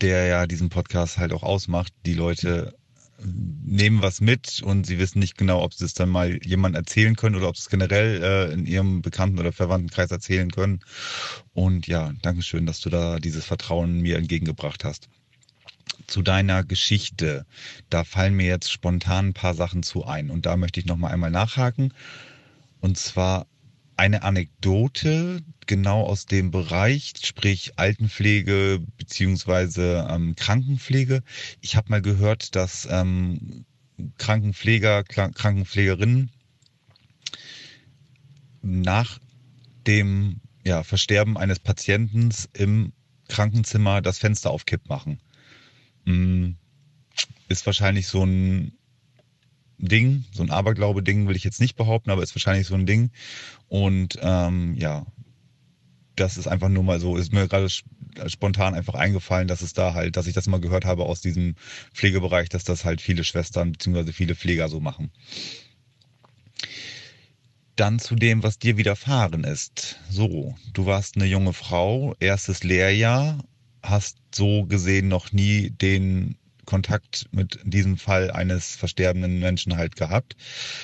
der ja diesen Podcast halt auch ausmacht, die Leute nehmen was mit und sie wissen nicht genau, ob sie es dann mal jemand erzählen können oder ob sie es generell äh, in ihrem Bekannten- oder Verwandtenkreis erzählen können. Und ja, Dankeschön, dass du da dieses Vertrauen mir entgegengebracht hast. Zu deiner Geschichte, da fallen mir jetzt spontan ein paar Sachen zu ein und da möchte ich nochmal einmal nachhaken. Und zwar eine Anekdote genau aus dem Bereich, sprich Altenpflege beziehungsweise ähm, Krankenpflege. Ich habe mal gehört, dass ähm, Krankenpfleger, Krankenpflegerinnen nach dem ja, Versterben eines Patienten im Krankenzimmer das Fenster auf Kipp machen. Hm, ist wahrscheinlich so ein Ding, so ein Aberglaube-Ding will ich jetzt nicht behaupten, aber ist wahrscheinlich so ein Ding. Und ähm, ja, das ist einfach nur mal so, ist mir gerade spontan einfach eingefallen, dass es da halt, dass ich das mal gehört habe aus diesem Pflegebereich, dass das halt viele Schwestern bzw. viele Pfleger so machen. Dann zu dem, was dir widerfahren ist. So, du warst eine junge Frau, erstes Lehrjahr, hast so gesehen noch nie den Kontakt mit diesem Fall eines versterbenden Menschen halt gehabt.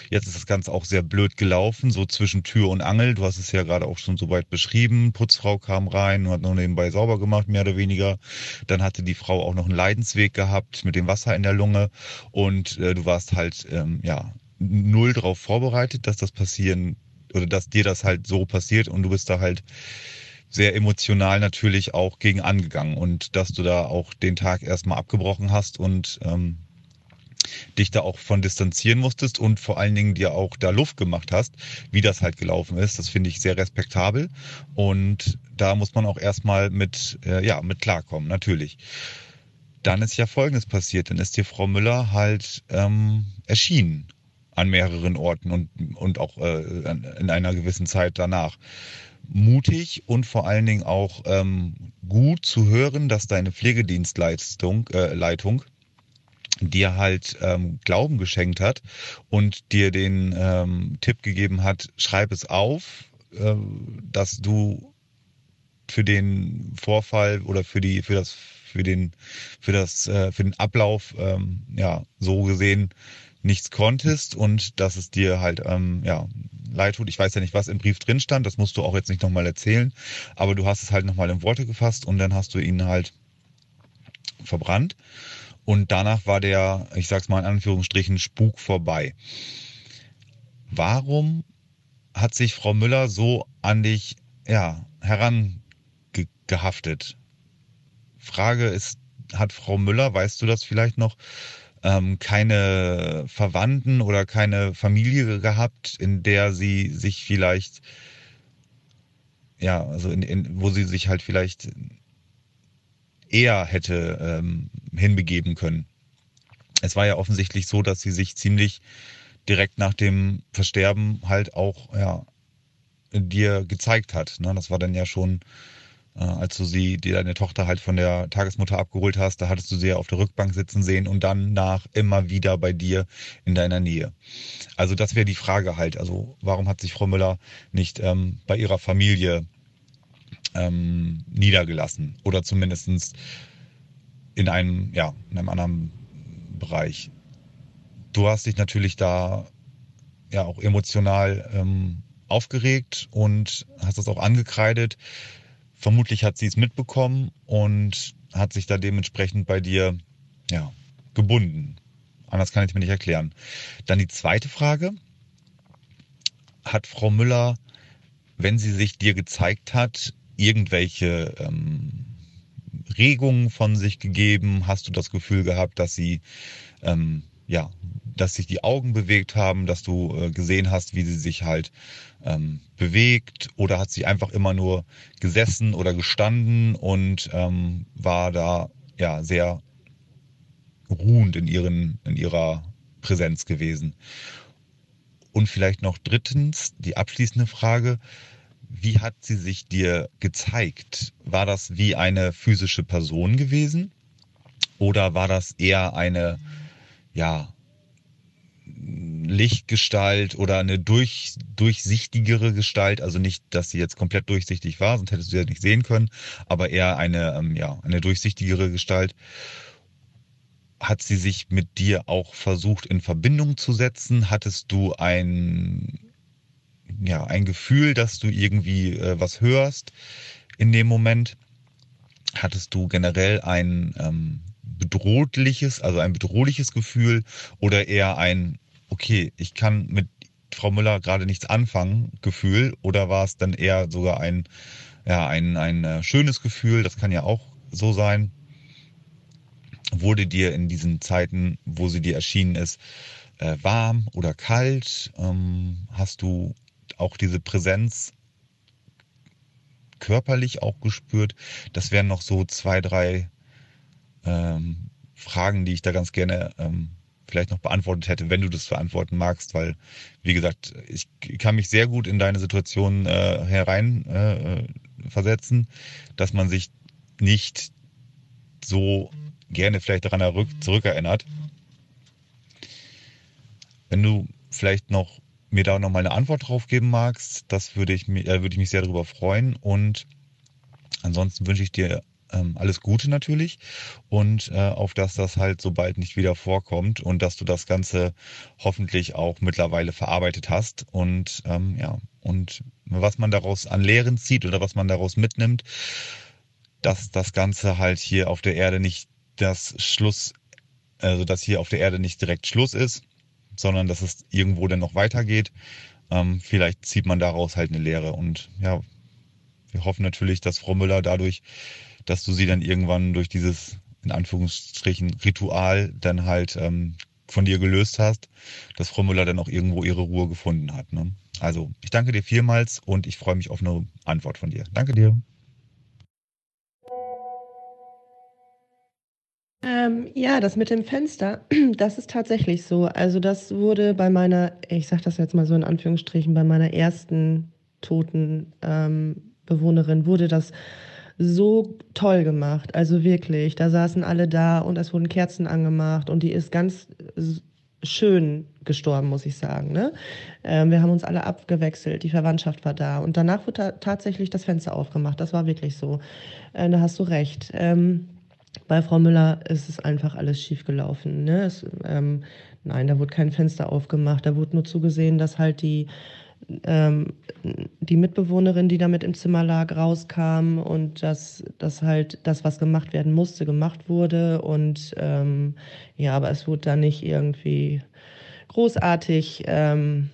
Jetzt ist das Ganze auch sehr blöd gelaufen, so zwischen Tür und Angel. Du hast es ja gerade auch schon so weit beschrieben. Putzfrau kam rein und hat noch nebenbei sauber gemacht, mehr oder weniger. Dann hatte die Frau auch noch einen Leidensweg gehabt mit dem Wasser in der Lunge und äh, du warst halt, ähm, ja, null darauf vorbereitet, dass das passieren oder dass dir das halt so passiert und du bist da halt sehr emotional natürlich auch gegen angegangen und dass du da auch den Tag erstmal abgebrochen hast und ähm, dich da auch von distanzieren musstest und vor allen Dingen dir auch da Luft gemacht hast, wie das halt gelaufen ist. Das finde ich sehr respektabel und da muss man auch erstmal mit, äh, ja, mit klarkommen, natürlich. Dann ist ja Folgendes passiert, dann ist dir Frau Müller halt ähm, erschienen an mehreren Orten und, und auch äh, in einer gewissen Zeit danach mutig und vor allen Dingen auch ähm, gut zu hören, dass deine Pflegedienstleistung äh, Leitung dir halt ähm, Glauben geschenkt hat und dir den ähm, Tipp gegeben hat, schreib es auf, äh, dass du für den Vorfall oder für die für das für den für das äh, für den Ablauf ähm, ja so gesehen nichts konntest und dass es dir halt ähm, ja leid tut. Ich weiß ja nicht, was im Brief drin stand, das musst du auch jetzt nicht nochmal erzählen, aber du hast es halt nochmal in Worte gefasst und dann hast du ihn halt verbrannt. Und danach war der, ich sag's mal in Anführungsstrichen, Spuk vorbei. Warum hat sich Frau Müller so an dich ja, herangehaftet? Frage ist, hat Frau Müller, weißt du das vielleicht noch, ähm, keine Verwandten oder keine Familie gehabt, in der sie sich vielleicht, ja, also in, in, wo sie sich halt vielleicht eher hätte ähm, hinbegeben können. Es war ja offensichtlich so, dass sie sich ziemlich direkt nach dem Versterben halt auch ja, dir gezeigt hat. Ne? Das war dann ja schon als du sie, die deine Tochter halt von der Tagesmutter abgeholt hast, da hattest du sie ja auf der Rückbank sitzen sehen und dann nach immer wieder bei dir in deiner Nähe. Also das wäre die Frage halt. Also warum hat sich Frau Müller nicht ähm, bei ihrer Familie ähm, niedergelassen oder zumindestens in einem, ja, in einem anderen Bereich. Du hast dich natürlich da ja auch emotional ähm, aufgeregt und hast das auch angekreidet. Vermutlich hat sie es mitbekommen und hat sich da dementsprechend bei dir ja, gebunden. Anders kann ich mir nicht erklären. Dann die zweite Frage. Hat Frau Müller, wenn sie sich dir gezeigt hat, irgendwelche ähm, Regungen von sich gegeben? Hast du das Gefühl gehabt, dass sie ähm, ja, dass sich die Augen bewegt haben, dass du äh, gesehen hast, wie sie sich halt ähm, bewegt oder hat sie einfach immer nur gesessen oder gestanden und ähm, war da ja sehr ruhend in ihren in ihrer Präsenz gewesen. Und vielleicht noch drittens die abschließende Frage, wie hat sie sich dir gezeigt? War das wie eine physische Person gewesen oder war das eher eine ja Lichtgestalt oder eine durch, durchsichtigere Gestalt. Also nicht, dass sie jetzt komplett durchsichtig war, sonst hättest du sie ja nicht sehen können, aber eher eine, ähm, ja, eine durchsichtigere Gestalt. Hat sie sich mit dir auch versucht in Verbindung zu setzen? Hattest du ein, ja, ein Gefühl, dass du irgendwie äh, was hörst in dem Moment? Hattest du generell ein ähm, bedrohliches, also ein bedrohliches Gefühl oder eher ein okay, ich kann mit Frau Müller gerade nichts anfangen, Gefühl, oder war es dann eher sogar ein, ja, ein, ein äh, schönes Gefühl, das kann ja auch so sein. Wurde dir in diesen Zeiten, wo sie dir erschienen ist, äh, warm oder kalt? Ähm, hast du auch diese Präsenz körperlich auch gespürt? Das wären noch so zwei, drei ähm, Fragen, die ich da ganz gerne ähm, vielleicht noch beantwortet hätte, wenn du das beantworten magst, weil, wie gesagt, ich kann mich sehr gut in deine Situation äh, herein äh, versetzen, dass man sich nicht so gerne vielleicht daran zurückerinnert. Wenn du vielleicht noch mir da noch mal eine Antwort drauf geben magst, das würde ich, äh, würde ich mich sehr darüber freuen. Und ansonsten wünsche ich dir ähm, alles Gute natürlich. Und äh, auf dass das halt so bald nicht wieder vorkommt und dass du das Ganze hoffentlich auch mittlerweile verarbeitet hast. Und ähm, ja, und was man daraus an Lehren zieht oder was man daraus mitnimmt, dass das Ganze halt hier auf der Erde nicht das Schluss, also dass hier auf der Erde nicht direkt Schluss ist, sondern dass es irgendwo dann noch weitergeht. Ähm, vielleicht zieht man daraus halt eine Lehre. Und ja, wir hoffen natürlich, dass Frau Müller dadurch dass du sie dann irgendwann durch dieses, in Anführungsstrichen, Ritual dann halt ähm, von dir gelöst hast, dass Frau Müller dann auch irgendwo ihre Ruhe gefunden hat. Ne? Also, ich danke dir vielmals und ich freue mich auf eine Antwort von dir. Danke dir. Ähm, ja, das mit dem Fenster, das ist tatsächlich so. Also das wurde bei meiner, ich sage das jetzt mal so in Anführungsstrichen, bei meiner ersten toten ähm, Bewohnerin wurde das so toll gemacht. Also wirklich, da saßen alle da und es wurden Kerzen angemacht und die ist ganz schön gestorben, muss ich sagen. Ne? Ähm, wir haben uns alle abgewechselt, die Verwandtschaft war da und danach wurde tatsächlich das Fenster aufgemacht. Das war wirklich so. Äh, da hast du recht. Ähm, bei Frau Müller ist es einfach alles schief gelaufen. Ne? Ähm, nein, da wurde kein Fenster aufgemacht, da wurde nur zugesehen, dass halt die, ähm, die Mitbewohnerin, die da mit im Zimmer lag, rauskam und dass, dass halt das, was gemacht werden musste, gemacht wurde. Und ähm, ja, aber es wurde da nicht irgendwie großartig ähm,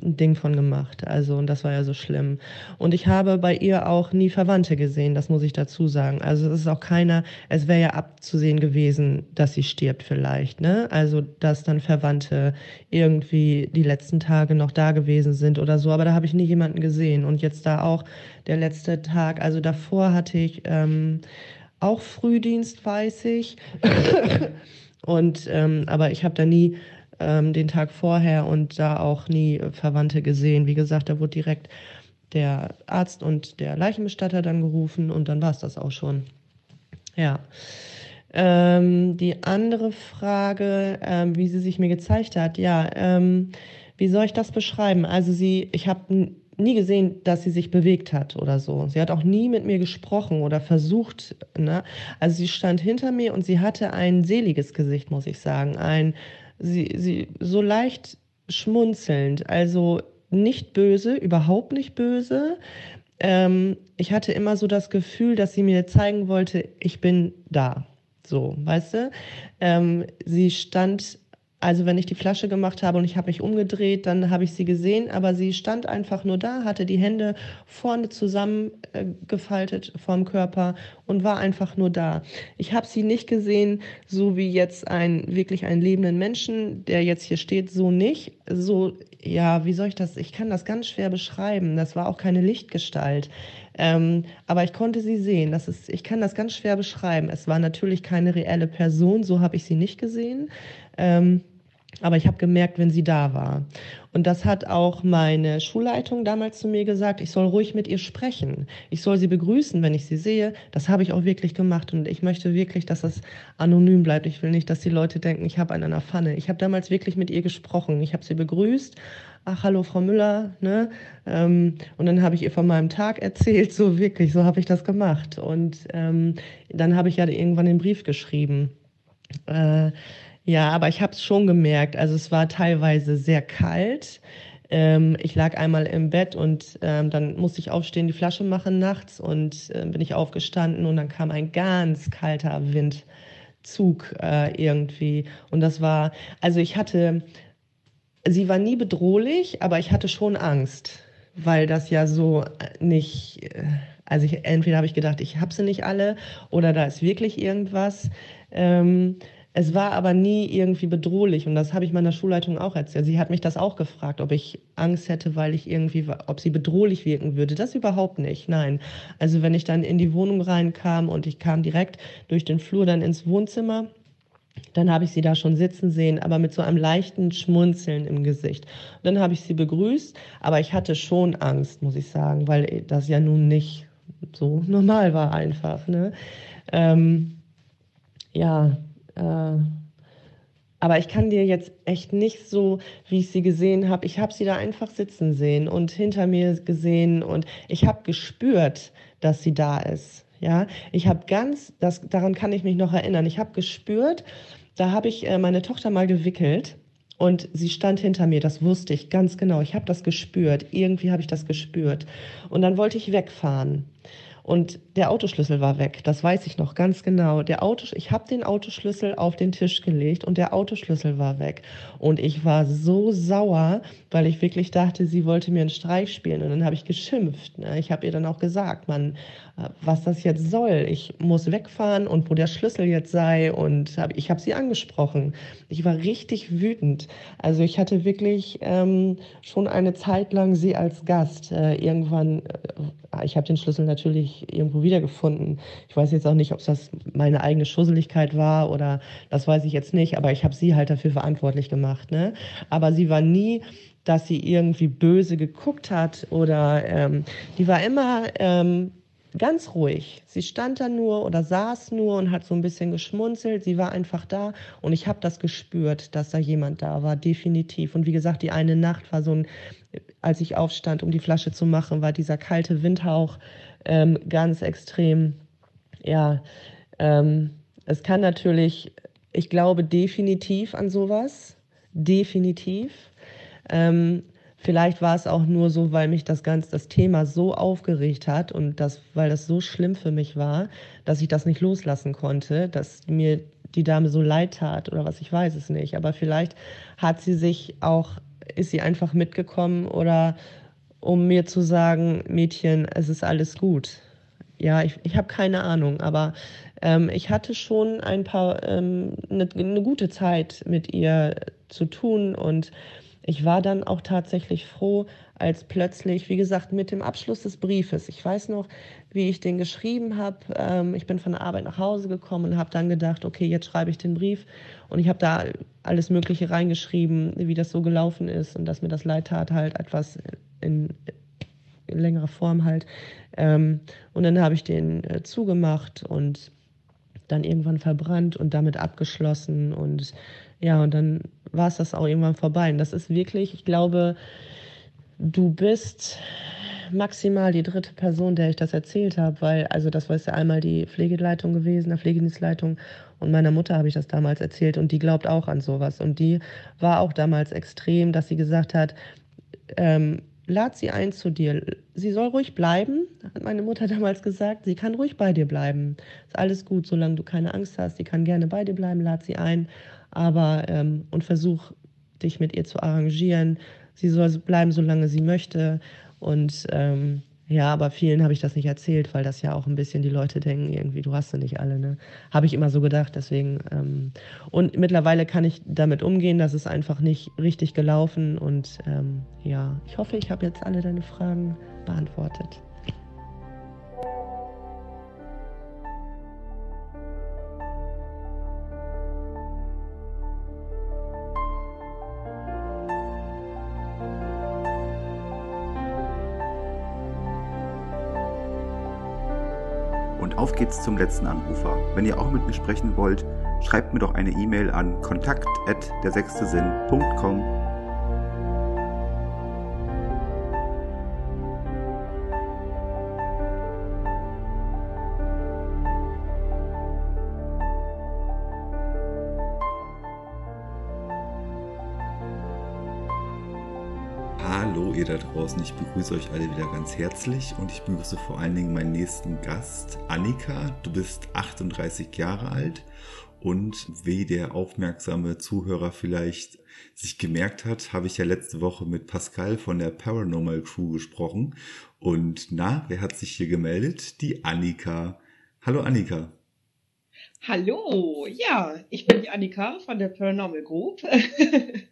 ein Ding von gemacht. Also, und das war ja so schlimm. Und ich habe bei ihr auch nie Verwandte gesehen, das muss ich dazu sagen. Also, es ist auch keiner, es wäre ja abzusehen gewesen, dass sie stirbt vielleicht, ne? Also, dass dann Verwandte irgendwie die letzten Tage noch da gewesen sind oder so. Aber da habe ich nie jemanden gesehen. Und jetzt da auch der letzte Tag, also davor hatte ich ähm, auch Frühdienst, weiß ich. und, ähm, aber ich habe da nie ähm, den Tag vorher und da auch nie Verwandte gesehen. Wie gesagt, da wurde direkt der Arzt und der Leichenbestatter dann gerufen und dann war es das auch schon. Ja. Ähm, die andere Frage, ähm, wie sie sich mir gezeigt hat, ja, ähm, wie soll ich das beschreiben? Also sie, ich habe nie gesehen, dass sie sich bewegt hat oder so. Sie hat auch nie mit mir gesprochen oder versucht. Ne? Also sie stand hinter mir und sie hatte ein seliges Gesicht, muss ich sagen. Ein sie, sie so leicht schmunzelnd, also nicht böse, überhaupt nicht böse. Ähm, ich hatte immer so das Gefühl, dass sie mir zeigen wollte, ich bin da. So, weißt du? Ähm, sie stand also wenn ich die Flasche gemacht habe und ich habe mich umgedreht, dann habe ich sie gesehen, aber sie stand einfach nur da, hatte die Hände vorne zusammengefaltet äh, vorm Körper und war einfach nur da. Ich habe sie nicht gesehen, so wie jetzt ein wirklich einen lebenden Menschen, der jetzt hier steht, so nicht. So, ja, wie soll ich das? Ich kann das ganz schwer beschreiben. Das war auch keine Lichtgestalt. Ähm, aber ich konnte sie sehen. Das ist, ich kann das ganz schwer beschreiben. Es war natürlich keine reelle Person, so habe ich sie nicht gesehen. Ähm, aber ich habe gemerkt, wenn sie da war. Und das hat auch meine Schulleitung damals zu mir gesagt, ich soll ruhig mit ihr sprechen. Ich soll sie begrüßen, wenn ich sie sehe. Das habe ich auch wirklich gemacht. Und ich möchte wirklich, dass das anonym bleibt. Ich will nicht, dass die Leute denken, ich habe einen an der Pfanne. Ich habe damals wirklich mit ihr gesprochen. Ich habe sie begrüßt. Ach, hallo, Frau Müller. Ne? Ähm, und dann habe ich ihr von meinem Tag erzählt. So wirklich, so habe ich das gemacht. Und ähm, dann habe ich ja irgendwann den Brief geschrieben. Äh, ja, aber ich habe es schon gemerkt. Also es war teilweise sehr kalt. Ähm, ich lag einmal im Bett und ähm, dann musste ich aufstehen, die Flasche machen nachts und äh, bin ich aufgestanden und dann kam ein ganz kalter Windzug äh, irgendwie. Und das war, also ich hatte, sie war nie bedrohlich, aber ich hatte schon Angst, weil das ja so nicht, äh, also ich, entweder habe ich gedacht, ich habe sie nicht alle oder da ist wirklich irgendwas. Ähm, es war aber nie irgendwie bedrohlich und das habe ich meiner Schulleitung auch erzählt. Sie hat mich das auch gefragt, ob ich Angst hätte, weil ich irgendwie, ob sie bedrohlich wirken würde. Das überhaupt nicht, nein. Also wenn ich dann in die Wohnung reinkam und ich kam direkt durch den Flur dann ins Wohnzimmer, dann habe ich sie da schon sitzen sehen, aber mit so einem leichten Schmunzeln im Gesicht. dann habe ich sie begrüßt, aber ich hatte schon Angst, muss ich sagen, weil das ja nun nicht so normal war einfach. Ne? Ähm, ja, äh, aber ich kann dir jetzt echt nicht so, wie ich sie gesehen habe. Ich habe sie da einfach sitzen sehen und hinter mir gesehen und ich habe gespürt, dass sie da ist. Ja, ich habe ganz, das, daran kann ich mich noch erinnern. Ich habe gespürt, da habe ich äh, meine Tochter mal gewickelt und sie stand hinter mir. Das wusste ich ganz genau. Ich habe das gespürt. Irgendwie habe ich das gespürt. Und dann wollte ich wegfahren. Und der Autoschlüssel war weg, das weiß ich noch ganz genau. Der Auto, ich habe den Autoschlüssel auf den Tisch gelegt und der Autoschlüssel war weg. Und ich war so sauer, weil ich wirklich dachte, sie wollte mir einen Streich spielen. Und dann habe ich geschimpft. Ne? Ich habe ihr dann auch gesagt, man, äh, was das jetzt soll. Ich muss wegfahren und wo der Schlüssel jetzt sei. Und hab, ich habe sie angesprochen. Ich war richtig wütend. Also ich hatte wirklich ähm, schon eine Zeit lang sie als Gast. Äh, irgendwann, äh, ich habe den Schlüssel natürlich irgendwo wiedergefunden. Ich weiß jetzt auch nicht, ob das meine eigene Schusseligkeit war oder das weiß ich jetzt nicht. Aber ich habe sie halt dafür verantwortlich gemacht. Ne? Aber sie war nie dass sie irgendwie böse geguckt hat oder ähm, die war immer ähm, ganz ruhig. Sie stand da nur oder saß nur und hat so ein bisschen geschmunzelt. Sie war einfach da und ich habe das gespürt, dass da jemand da war, definitiv. Und wie gesagt, die eine Nacht war so ein, als ich aufstand, um die Flasche zu machen, war dieser kalte Windhauch ähm, ganz extrem, ja, ähm, es kann natürlich, ich glaube definitiv an sowas, definitiv. Ähm, vielleicht war es auch nur so, weil mich das ganze das Thema so aufgeregt hat und das, weil das so schlimm für mich war, dass ich das nicht loslassen konnte, dass mir die Dame so leid tat oder was, ich weiß es nicht. Aber vielleicht hat sie sich auch, ist sie einfach mitgekommen oder um mir zu sagen, Mädchen, es ist alles gut. Ja, ich, ich habe keine Ahnung, aber ähm, ich hatte schon ein paar, ähm, eine, eine gute Zeit mit ihr zu tun und ich war dann auch tatsächlich froh, als plötzlich, wie gesagt, mit dem Abschluss des Briefes, ich weiß noch, wie ich den geschrieben habe. Ähm, ich bin von der Arbeit nach Hause gekommen und habe dann gedacht, okay, jetzt schreibe ich den Brief. Und ich habe da alles Mögliche reingeschrieben, wie das so gelaufen ist und dass mir das leid tat, halt etwas in, in längerer Form halt. Ähm, und dann habe ich den äh, zugemacht und dann irgendwann verbrannt und damit abgeschlossen. Und ja, und dann war es das auch irgendwann vorbei. Und das ist wirklich, ich glaube, du bist maximal die dritte Person, der ich das erzählt habe, weil, also das war ja einmal die Pflegeleitung gewesen, der Pflegedienstleitung und meiner Mutter habe ich das damals erzählt und die glaubt auch an sowas und die war auch damals extrem, dass sie gesagt hat, ähm, lad sie ein zu dir. Sie soll ruhig bleiben, hat meine Mutter damals gesagt. Sie kann ruhig bei dir bleiben. Ist alles gut, solange du keine Angst hast. Sie kann gerne bei dir bleiben, lad sie ein. Aber ähm, und versuch dich mit ihr zu arrangieren. Sie soll bleiben, solange sie möchte. Und ähm, ja, aber vielen habe ich das nicht erzählt, weil das ja auch ein bisschen die Leute denken, irgendwie, du hast sie nicht alle. Ne? Habe ich immer so gedacht, deswegen. Ähm, und mittlerweile kann ich damit umgehen, das ist einfach nicht richtig gelaufen. Und ähm, ja, ich hoffe, ich habe jetzt alle deine Fragen beantwortet. Auf geht's zum letzten Anrufer. Wenn ihr auch mit mir sprechen wollt, schreibt mir doch eine E-Mail an kontakt@dersechstesinn.com draußen. Ich begrüße euch alle wieder ganz herzlich und ich begrüße vor allen Dingen meinen nächsten Gast, Annika. Du bist 38 Jahre alt und wie der aufmerksame Zuhörer vielleicht sich gemerkt hat, habe ich ja letzte Woche mit Pascal von der Paranormal Crew gesprochen. Und na, wer hat sich hier gemeldet? Die Annika. Hallo Annika. Hallo, ja, ich bin die Annika von der Paranormal Group.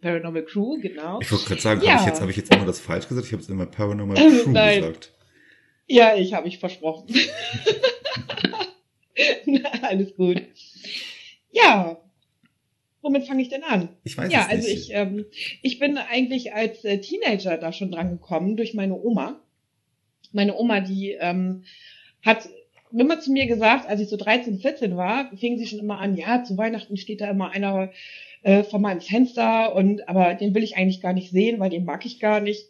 Paranormal Crew, genau. Ich wollte gerade sagen, ja. habe ich, jetzt, hab ich jetzt immer das falsch gesagt? Ich habe es immer Paranormal Crew Nein. gesagt. Ja, ich habe mich versprochen. Alles gut. Ja, womit fange ich denn an? Ich weiß ja, es nicht. also ich, ähm, ich bin eigentlich als äh, Teenager da schon dran gekommen durch meine Oma. Meine Oma, die ähm, hat immer zu mir gesagt, als ich so 13, 14 war, fing sie schon immer an, ja, zu Weihnachten steht da immer einer äh, vor meinem Fenster und aber den will ich eigentlich gar nicht sehen, weil den mag ich gar nicht.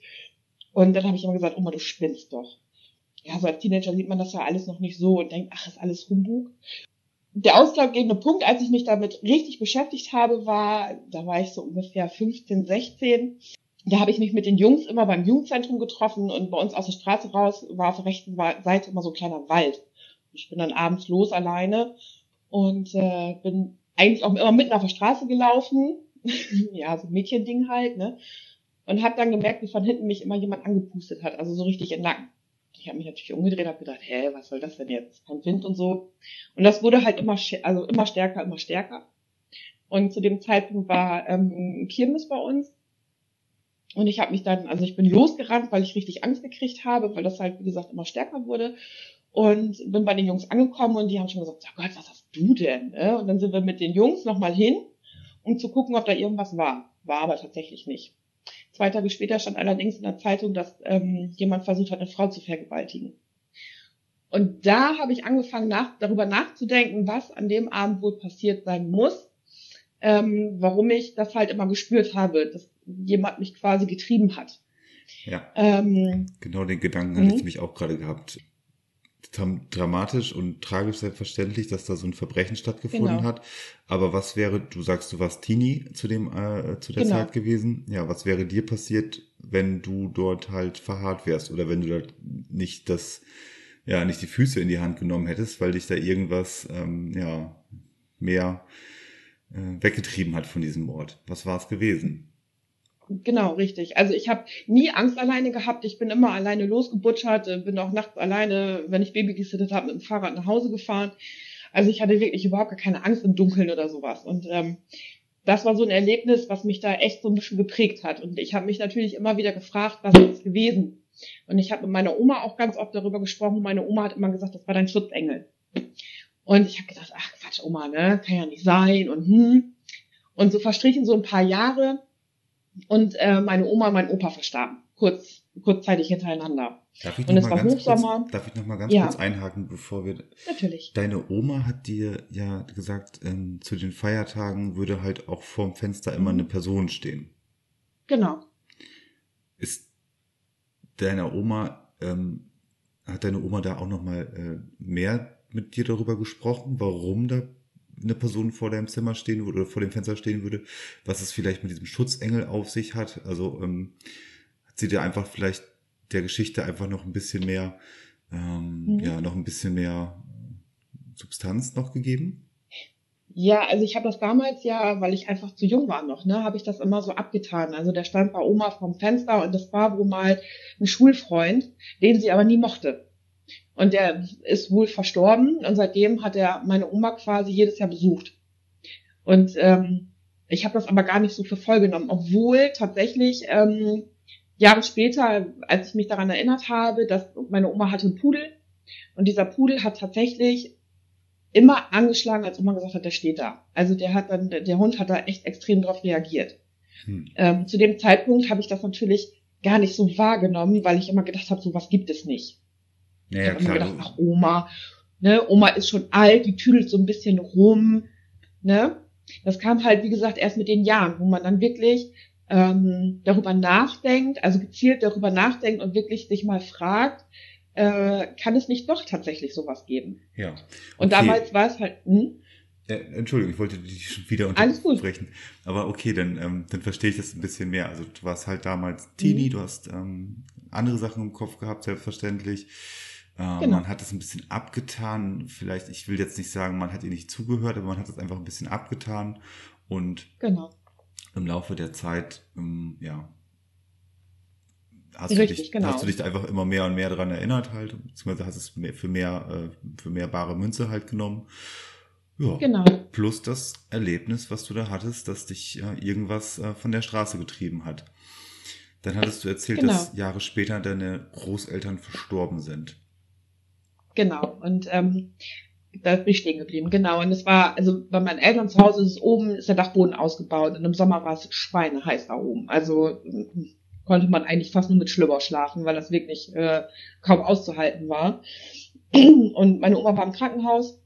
Und dann habe ich immer gesagt, Oma, du spinnst doch. Ja, so als Teenager sieht man das ja alles noch nicht so und denkt, ach, ist alles Humbug. Der ausschlaggebende Punkt, als ich mich damit richtig beschäftigt habe, war, da war ich so ungefähr 15, 16. Da habe ich mich mit den Jungs immer beim Jugendzentrum getroffen und bei uns aus der Straße raus war auf der rechten Seite immer so ein kleiner Wald. Ich bin dann abends los alleine und äh, bin eigentlich auch immer mitten auf der Straße gelaufen. ja, so ein Mädchending halt, ne? Und habe dann gemerkt, wie von hinten mich immer jemand angepustet hat, also so richtig Nacken. Ich habe mich natürlich umgedreht, habe gedacht, hä, was soll das denn jetzt? Kein Wind und so. Und das wurde halt immer, also immer stärker, immer stärker. Und zu dem Zeitpunkt war ähm, Kirmes bei uns. Und ich habe mich dann, also ich bin losgerannt, weil ich richtig Angst gekriegt habe, weil das halt, wie gesagt, immer stärker wurde. Und bin bei den Jungs angekommen und die haben schon gesagt, oh Gott, was hast du denn? Ne? Und dann sind wir mit den Jungs nochmal hin, um zu gucken, ob da irgendwas war. War aber tatsächlich nicht. Zwei Tage später stand allerdings in der Zeitung, dass ähm, jemand versucht hat, eine Frau zu vergewaltigen. Und da habe ich angefangen, nach, darüber nachzudenken, was an dem Abend wohl passiert sein muss, ähm, warum ich das halt immer gespürt habe, dass jemand mich quasi getrieben hat. Ja. Ähm, genau den Gedanken hatte ich mhm. mich auch gerade gehabt dramatisch und tragisch selbstverständlich, dass da so ein Verbrechen stattgefunden Genau. hat. Aber was wäre, du sagst, du warst Teenie zu dem äh, zu der Genau. Zeit gewesen. Ja, was wäre dir passiert, wenn du dort halt verharrt wärst oder wenn du da nicht das, ja, nicht die Füße in die Hand genommen hättest, weil dich da irgendwas, ähm, ja, mehr äh, weggetrieben hat von diesem Ort. Was war es gewesen? Genau, richtig. Also ich habe nie Angst alleine gehabt. Ich bin immer alleine losgebutschert, äh, bin auch nachts alleine, wenn ich Baby gesittet habe, mit dem Fahrrad nach Hause gefahren. Also ich hatte wirklich überhaupt gar keine Angst im Dunkeln oder sowas. Und ähm, das war so ein Erlebnis, was mich da echt so ein bisschen geprägt hat. Und ich habe mich natürlich immer wieder gefragt, was ist es gewesen? Und ich habe mit meiner Oma auch ganz oft darüber gesprochen. Meine Oma hat immer gesagt, das war dein Schutzengel. Und ich habe gedacht, ach Quatsch, Oma, ne, kann ja nicht sein und hm. Und so verstrichen so ein paar Jahre und äh, meine Oma und mein Opa verstarben, kurz, kurzzeitig hintereinander. Darf ich Und noch es mal war ganz Hochsommer. kurz, darf ich noch mal ganz Ja. kurz einhaken, bevor wir Natürlich. Deine Oma hat dir ja gesagt, ähm, zu den Feiertagen würde halt auch vorm Fenster immer Mhm. eine Person stehen. Genau. Ist deiner Oma, ähm, hat deine Oma da auch noch mal äh, mehr mit dir darüber gesprochen, warum da eine Person vor deinem Zimmer stehen würde oder vor dem Fenster stehen würde, was es vielleicht mit diesem Schutzengel auf sich hat? Also ähm, hat sie dir einfach vielleicht der Geschichte einfach noch ein bisschen mehr, ähm, Mhm. ja, noch ein bisschen mehr Substanz noch gegeben? Ja, also ich habe das damals ja, weil ich einfach zu jung war noch, ne, habe ich das immer so abgetan. Also der stand bei Oma vorm Fenster und das war wohl mal ein Schulfreund, den sie aber nie mochte. Und der ist wohl verstorben und seitdem hat er meine Oma quasi jedes Jahr besucht. Und ähm, ich habe das aber gar nicht so für voll genommen, obwohl tatsächlich ähm, Jahre später, als ich mich daran erinnert habe, dass meine Oma hatte einen Pudel und dieser Pudel hat tatsächlich immer angeschlagen, als Oma gesagt hat, der steht da. Also der hat dann, der Hund hat da echt extrem drauf reagiert. Hm. Ähm, zu dem Zeitpunkt habe ich das natürlich gar nicht so wahrgenommen, weil ich immer gedacht habe, sowas gibt es nicht. Ja, ich habe immer gedacht, ach Oma, ne, Oma ist schon alt, die tüdelt so ein bisschen rum, ne. Das kam halt, wie gesagt, erst mit den Jahren, wo man dann wirklich ähm, darüber nachdenkt, also gezielt darüber nachdenkt und wirklich sich mal fragt, äh, kann es nicht doch tatsächlich sowas geben? ja. Und Okay. damals war es halt, hm? Ja, Entschuldigung, ich wollte dich schon wieder Alles gut. unterbrechen. Aber okay, dann, ähm, dann verstehe ich das ein bisschen mehr. Also du warst halt damals Teenie, Mhm. du hast ähm, andere Sachen im Kopf gehabt, selbstverständlich. Ähm, Genau. Man hat es ein bisschen abgetan. Vielleicht, ich will jetzt nicht sagen, man hat ihr nicht zugehört, aber man hat es einfach ein bisschen abgetan. Und genau. im Laufe der Zeit, ähm, ja, hast, Richtig, du dich, genau. hast du dich einfach immer mehr und mehr daran erinnert halt, beziehungsweise hast es mehr, für mehr, äh, für mehr bare Münze halt genommen. Ja. Genau. Plus das Erlebnis, was du da hattest, dass dich äh, irgendwas äh, von der Straße getrieben hat. Dann hattest du erzählt, Genau. dass Jahre später deine Großeltern verstorben sind. Genau. Und ähm, da bin ich stehen geblieben. Genau. Und es war, also bei meinen Eltern zu Hause ist es oben, ist der Dachboden ausgebaut und im Sommer war es schweineheiß da oben. Also mm, konnte man eigentlich fast nur mit Schlüpper schlafen, weil das wirklich äh, kaum auszuhalten war. Und meine Oma war im Krankenhaus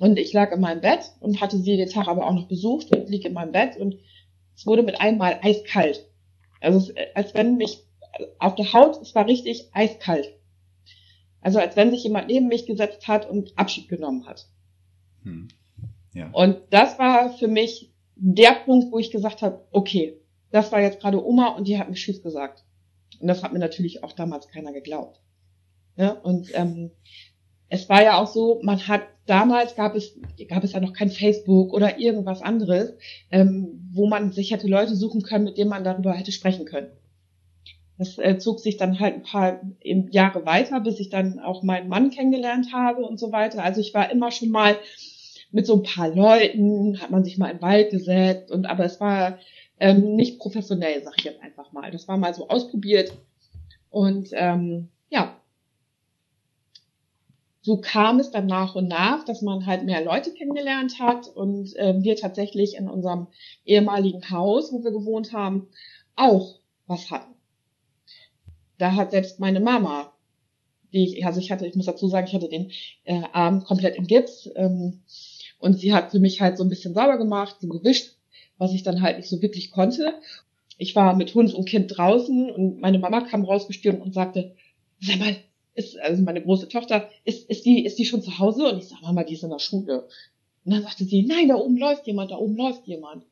und ich lag in meinem Bett und hatte sie den Tag aber auch noch besucht und lieg in meinem Bett und es wurde mit einmal eiskalt. Also es, als wenn mich auf der Haut, es war richtig eiskalt. Also als wenn sich jemand neben mich gesetzt hat und Abschied genommen hat. Hm. Ja. Und das war für mich der Punkt, wo ich gesagt habe, okay, das war jetzt gerade Oma und die hat mir Tschüss gesagt. Und das hat mir natürlich auch damals keiner geglaubt. Ja, und ähm, es war ja auch so, man hat damals gab es gab es ja noch kein Facebook oder irgendwas anderes, ähm, wo man sich hätte Leute suchen können, mit denen man darüber hätte sprechen können. Das äh, zog sich dann halt ein paar Jahre weiter, bis ich dann auch meinen Mann kennengelernt habe und so weiter. Also ich war immer schon mal mit so ein paar Leuten, hat man sich mal im Wald gesetzt und aber es war ähm, nicht professionell, sag ich jetzt einfach mal. Das war mal so ausprobiert und ähm, ja, so kam es dann nach und nach, dass man halt mehr Leute kennengelernt hat und äh, wir tatsächlich in unserem ehemaligen Haus, wo wir gewohnt haben, auch was hatten. Da hat selbst meine Mama, die ich, also ich hatte, ich muss dazu sagen, ich hatte den äh, Arm komplett im Gips ähm, und sie hat für mich halt so ein bisschen sauber gemacht, so gewischt, was ich dann halt nicht so wirklich konnte. Ich war mit Hund und Kind draußen und meine Mama kam rausgestürmt und sagte, sag mal, ist, also meine große Tochter, ist, ist die, ist die schon zu Hause? Und ich sage, Mama, die ist in der Schule. Und dann sagte sie, nein, da oben läuft jemand, da oben läuft jemand.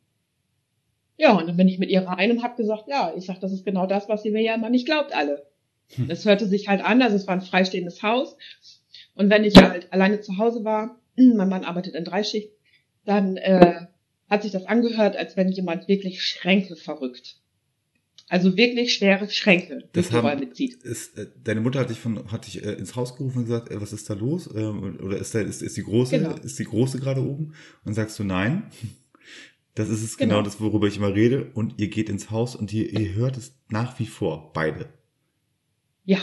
Ja, und dann bin ich mit ihr rein und habe gesagt, ja, ich sag, das ist genau das, was sie mir ja immer nicht glaubt, alle. Hm. Das hörte sich halt an, also es war ein freistehendes Haus. Und wenn ich halt alleine zu Hause war, mein Mann arbeitet in Dreischicht, dann äh, hat sich das angehört, als wenn jemand wirklich Schränke verrückt. Also wirklich schwere Schränke das haben, mitzieht. Ist, äh, deine Mutter hat dich von hat dich äh, ins Haus gerufen und gesagt, äh, was ist da los? Ähm, oder ist da ist, ist die große genau. ist die große gerade oben? Und sagst du nein? Das ist es genau. genau das, worüber ich immer rede. Und ihr geht ins Haus und ihr, ihr hört es nach wie vor beide. Ja.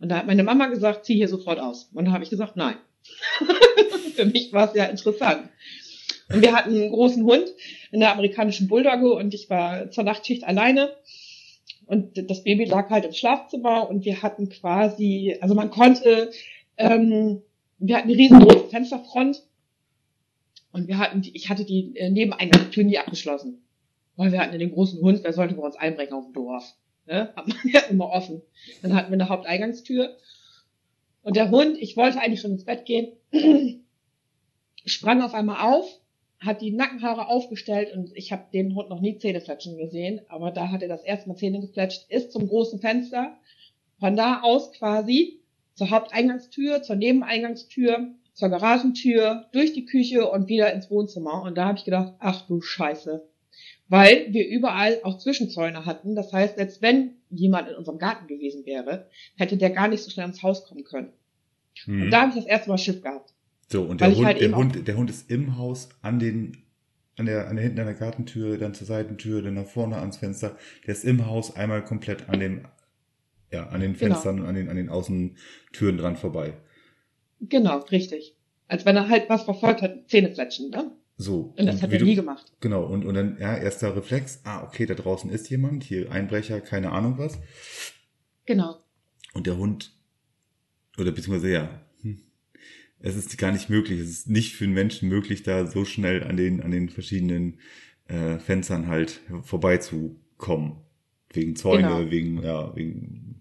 Und da hat meine Mama gesagt, zieh hier sofort aus. Und da habe ich gesagt, nein. Für mich war es ja interessant. Und wir hatten einen großen Hund in der amerikanischen Bulldogge und ich war zur Nachtschicht alleine. Und das Baby lag halt im Schlafzimmer und wir hatten quasi, also man konnte, ähm, wir hatten eine riesengroße Fensterfront und wir hatten, ich hatte die äh, Nebeneingangstür nie abgeschlossen. Weil wir hatten den großen Hund, wer sollte bei uns einbrechen auf dem Dorf? Ne? Hat man ja immer offen. Dann hatten wir eine Haupteingangstür. Und der Hund, ich wollte eigentlich schon ins Bett gehen, sprang auf einmal auf hat die Nackenhaare aufgestellt und ich habe den Hund noch nie Zähne fletschen gesehen, aber da hat er das erste Mal Zähne gefletscht, ist zum großen Fenster, von da aus quasi zur Haupteingangstür, zur Nebeneingangstür, zur Garagentür, durch die Küche und wieder ins Wohnzimmer. Und da habe ich gedacht, ach du Scheiße. Weil wir überall auch Zwischenzäune hatten. Das heißt, selbst wenn jemand in unserem Garten gewesen wäre, hätte der gar nicht so schnell ins Haus kommen können. Hm. Und da habe ich das erste Mal Schiff gehabt. So, und der Hund, halt der, Hund, der Hund ist im Haus an den, an der, an der hinten an der Gartentür, dann zur Seitentür, dann nach vorne ans Fenster. Der ist im Haus einmal komplett an den, ja, an den genau. Fenstern, genau. an den, an den Außentüren dran vorbei. Genau, richtig. Als wenn er halt was verfolgt hat, Zähne fletschen, ne? So. Und das hat er nie gemacht. Genau, und, und dann, ja, erster Reflex, ah, okay, da draußen ist jemand, hier Einbrecher, keine Ahnung was. Genau. Und der Hund, oder beziehungsweise ja, es ist gar nicht möglich. Es ist nicht für einen Menschen möglich, da so schnell an den, an den verschiedenen äh, Fenstern halt vorbeizukommen. Wegen Zäune, genau. wegen, ja, wegen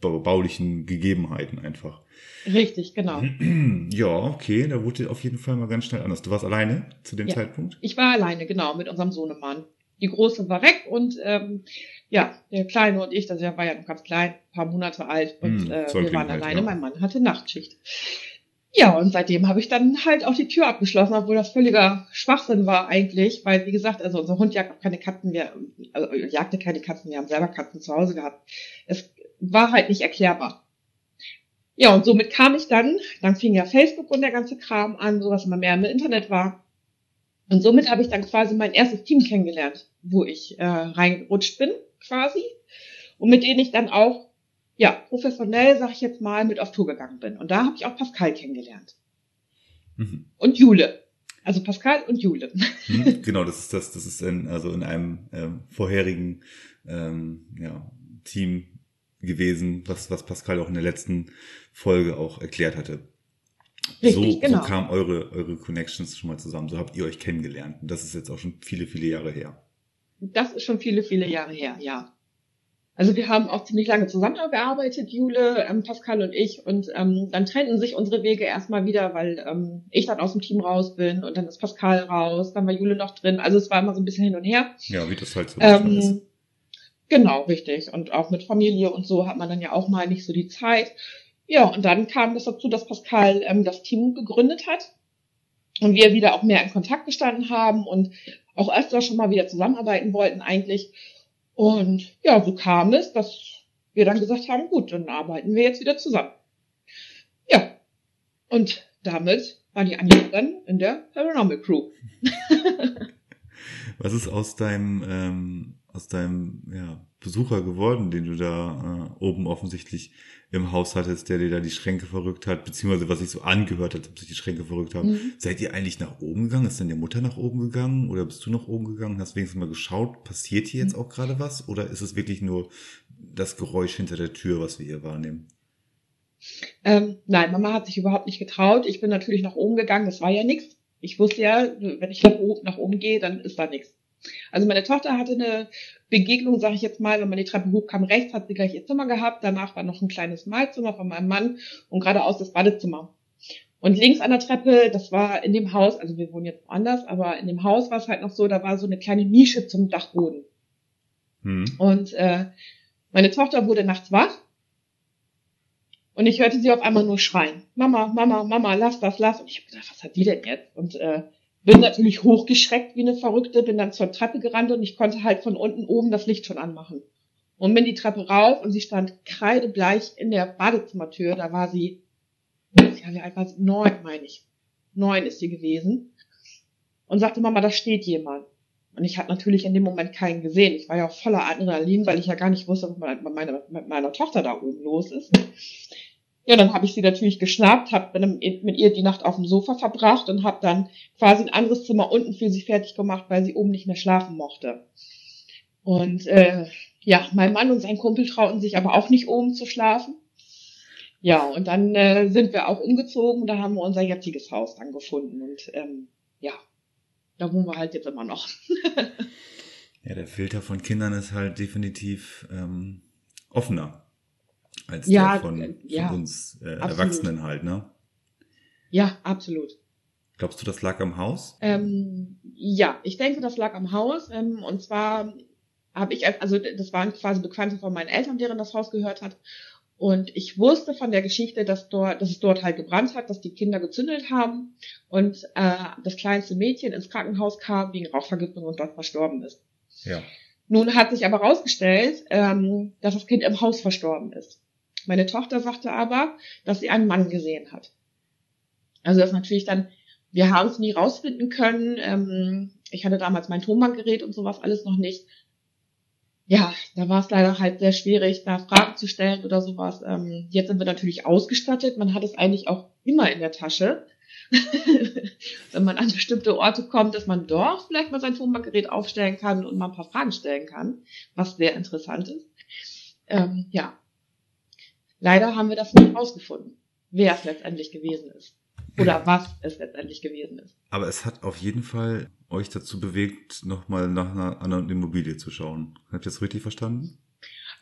baulichen Gegebenheiten einfach. Richtig, genau. Ja, okay, da wurde auf jeden Fall mal ganz schnell anders. Du warst alleine zu dem ja, Zeitpunkt? Ich war alleine, genau, mit unserem Sohnemann. Die Große war weg und ähm, ja, der Kleine und ich, das war ja noch ganz klein, paar Monate alt und hm, äh, wir waren alleine. Ja. Mein Mann hatte Nachtschicht. Ja, und seitdem habe ich dann halt auch die Tür abgeschlossen, obwohl das völliger Schwachsinn war eigentlich, weil wie gesagt, also unser Hund jagt auch keine Katzen, wir also jagte keine Katzen, wir haben selber Katzen zu Hause gehabt. Es war halt nicht erklärbar. Ja, und somit kam ich dann, dann fing ja Facebook und der ganze Kram an, so was immer mehr im Internet war. Und somit habe ich dann quasi mein erstes Team kennengelernt, wo ich äh, reingerutscht bin, quasi. Und mit denen ich dann auch ja, professionell, sag ich jetzt mal, mit auf Tour gegangen bin. Und da habe ich auch Pascal kennengelernt. Mhm. Und Jule. Also Pascal und Jule. Mhm, genau, das ist das, das ist in, also in einem ähm, vorherigen ähm, ja, Team gewesen, was, was Pascal auch in der letzten Folge auch erklärt hatte. Richtig, so, genau. so kamen eure, eure Connections schon mal zusammen. So habt ihr euch kennengelernt. Und das ist jetzt auch schon viele, viele Jahre her. Das ist schon viele, viele Jahre her, ja. Also wir haben auch ziemlich lange zusammengearbeitet, Jule, ähm, Pascal und ich. Und ähm, dann trennten sich unsere Wege erstmal wieder, weil ähm, ich dann aus dem Team raus bin und dann ist Pascal raus, dann war Jule noch drin. Also es war immer so ein bisschen hin und her. Ja, wie das halt so ähm, ist. Genau, richtig. Und auch mit Familie und so hat man dann ja auch mal nicht so die Zeit. Ja, und dann kam es dazu, dass Pascal ähm, das Team gegründet hat und wir wieder auch mehr in Kontakt gestanden haben und auch öfter schon mal wieder zusammenarbeiten wollten eigentlich. Und ja, so kam es, dass wir dann gesagt haben, gut, dann arbeiten wir jetzt wieder zusammen. Ja, und damit war die Anja dann in der Paranormal Crew. Was ist aus deinem, ähm, aus deinem ja, Besucher geworden, den du da äh, oben offensichtlich im Haus hattest, der dir da die Schränke verrückt hat, beziehungsweise was sich so angehört hat, ob sich die Schränke verrückt haben. Mhm. Seid ihr eigentlich nach oben gegangen? Ist deine Mutter nach oben gegangen oder bist du nach oben gegangen? Hast wenigstens mal geschaut, passiert hier jetzt mhm. auch gerade was? Oder ist es wirklich nur das Geräusch hinter der Tür, was wir hier wahrnehmen? Ähm, nein, Mama hat sich überhaupt nicht getraut. Ich bin natürlich nach oben gegangen, das war ja nichts. Ich wusste ja, wenn ich nach oben, nach oben gehe, dann ist da nichts. Also meine Tochter hatte eine Begegnung, sage ich jetzt mal, wenn man die Treppe hochkam, rechts hat sie gleich ihr Zimmer gehabt, danach war noch ein kleines Mahlzimmer von meinem Mann und geradeaus das Badezimmer. Und links an der Treppe, das war in dem Haus, also wir wohnen jetzt woanders, aber in dem Haus war es halt noch so, da war so eine kleine Nische zum Dachboden. Hm. Und äh, meine Tochter wurde nachts wach und ich hörte sie auf einmal nur schreien. Mama, Mama, Mama, lass das, lass. Und ich habe gedacht, was hat die denn jetzt? Und äh, bin natürlich hochgeschreckt wie eine Verrückte, bin dann zur Treppe gerannt und ich konnte halt von unten oben das Licht schon anmachen. Und bin die Treppe rauf und sie stand kreidebleich in der Badezimmertür. Da war sie, ja, wie alt war sie? Neun, meine ich. Neun ist sie gewesen. Und sagte, Mama, da steht jemand. Und ich hatte natürlich in dem Moment keinen gesehen. Ich war ja auch voller Adrenalin, weil ich ja gar nicht wusste, was mit meiner, mit meiner Tochter da oben los ist. Ja, dann habe ich sie natürlich geschnappt, habe mit ihr die Nacht auf dem Sofa verbracht und habe dann quasi ein anderes Zimmer unten für sie fertig gemacht, weil sie oben nicht mehr schlafen mochte. Und äh, ja, mein Mann und sein Kumpel trauten sich aber auch nicht oben zu schlafen. Ja, und dann äh, sind wir auch umgezogen da haben wir unser jetziges Haus dann gefunden. Und ähm, ja, da wohnen wir halt jetzt immer noch. ja, der Filter von Kindern ist halt definitiv ähm, offener als ja, der von, von ja, uns äh, Erwachsenen halt, ne? Ja, absolut. Glaubst du, das lag am Haus? Ähm, ja, ich denke, das lag am Haus. Ähm, und zwar habe ich, also das waren quasi Bekannte von meinen Eltern, deren das Haus gehört hat. Und ich wusste von der Geschichte, dass dort, dass es dort halt gebrannt hat, dass die Kinder gezündelt haben und äh, das kleinste Mädchen ins Krankenhaus kam wegen Rauchvergiftung und dort verstorben ist. Ja. Nun hat sich aber herausgestellt, ähm, dass das Kind im Haus verstorben ist. Meine Tochter sagte aber, dass sie einen Mann gesehen hat. Also das natürlich dann, wir haben es nie rausfinden können. Ähm, ich hatte damals mein Tonbandgerät und sowas alles noch nicht ja, da war es leider halt sehr schwierig, da Fragen zu stellen oder sowas. Ähm, jetzt sind wir natürlich ausgestattet. Man hat es eigentlich auch immer in der Tasche. Wenn man an bestimmte Orte kommt, dass man dort vielleicht mal sein Tonbandgerät aufstellen kann und mal ein paar Fragen stellen kann, was sehr interessant ist. Ähm, ja. Leider haben wir das nicht rausgefunden, wer es letztendlich gewesen ist. Oder was es letztendlich gewesen ist. Aber es hat auf jeden Fall euch dazu bewegt, nochmal nach einer anderen Immobilie zu schauen. Habt ihr das richtig verstanden?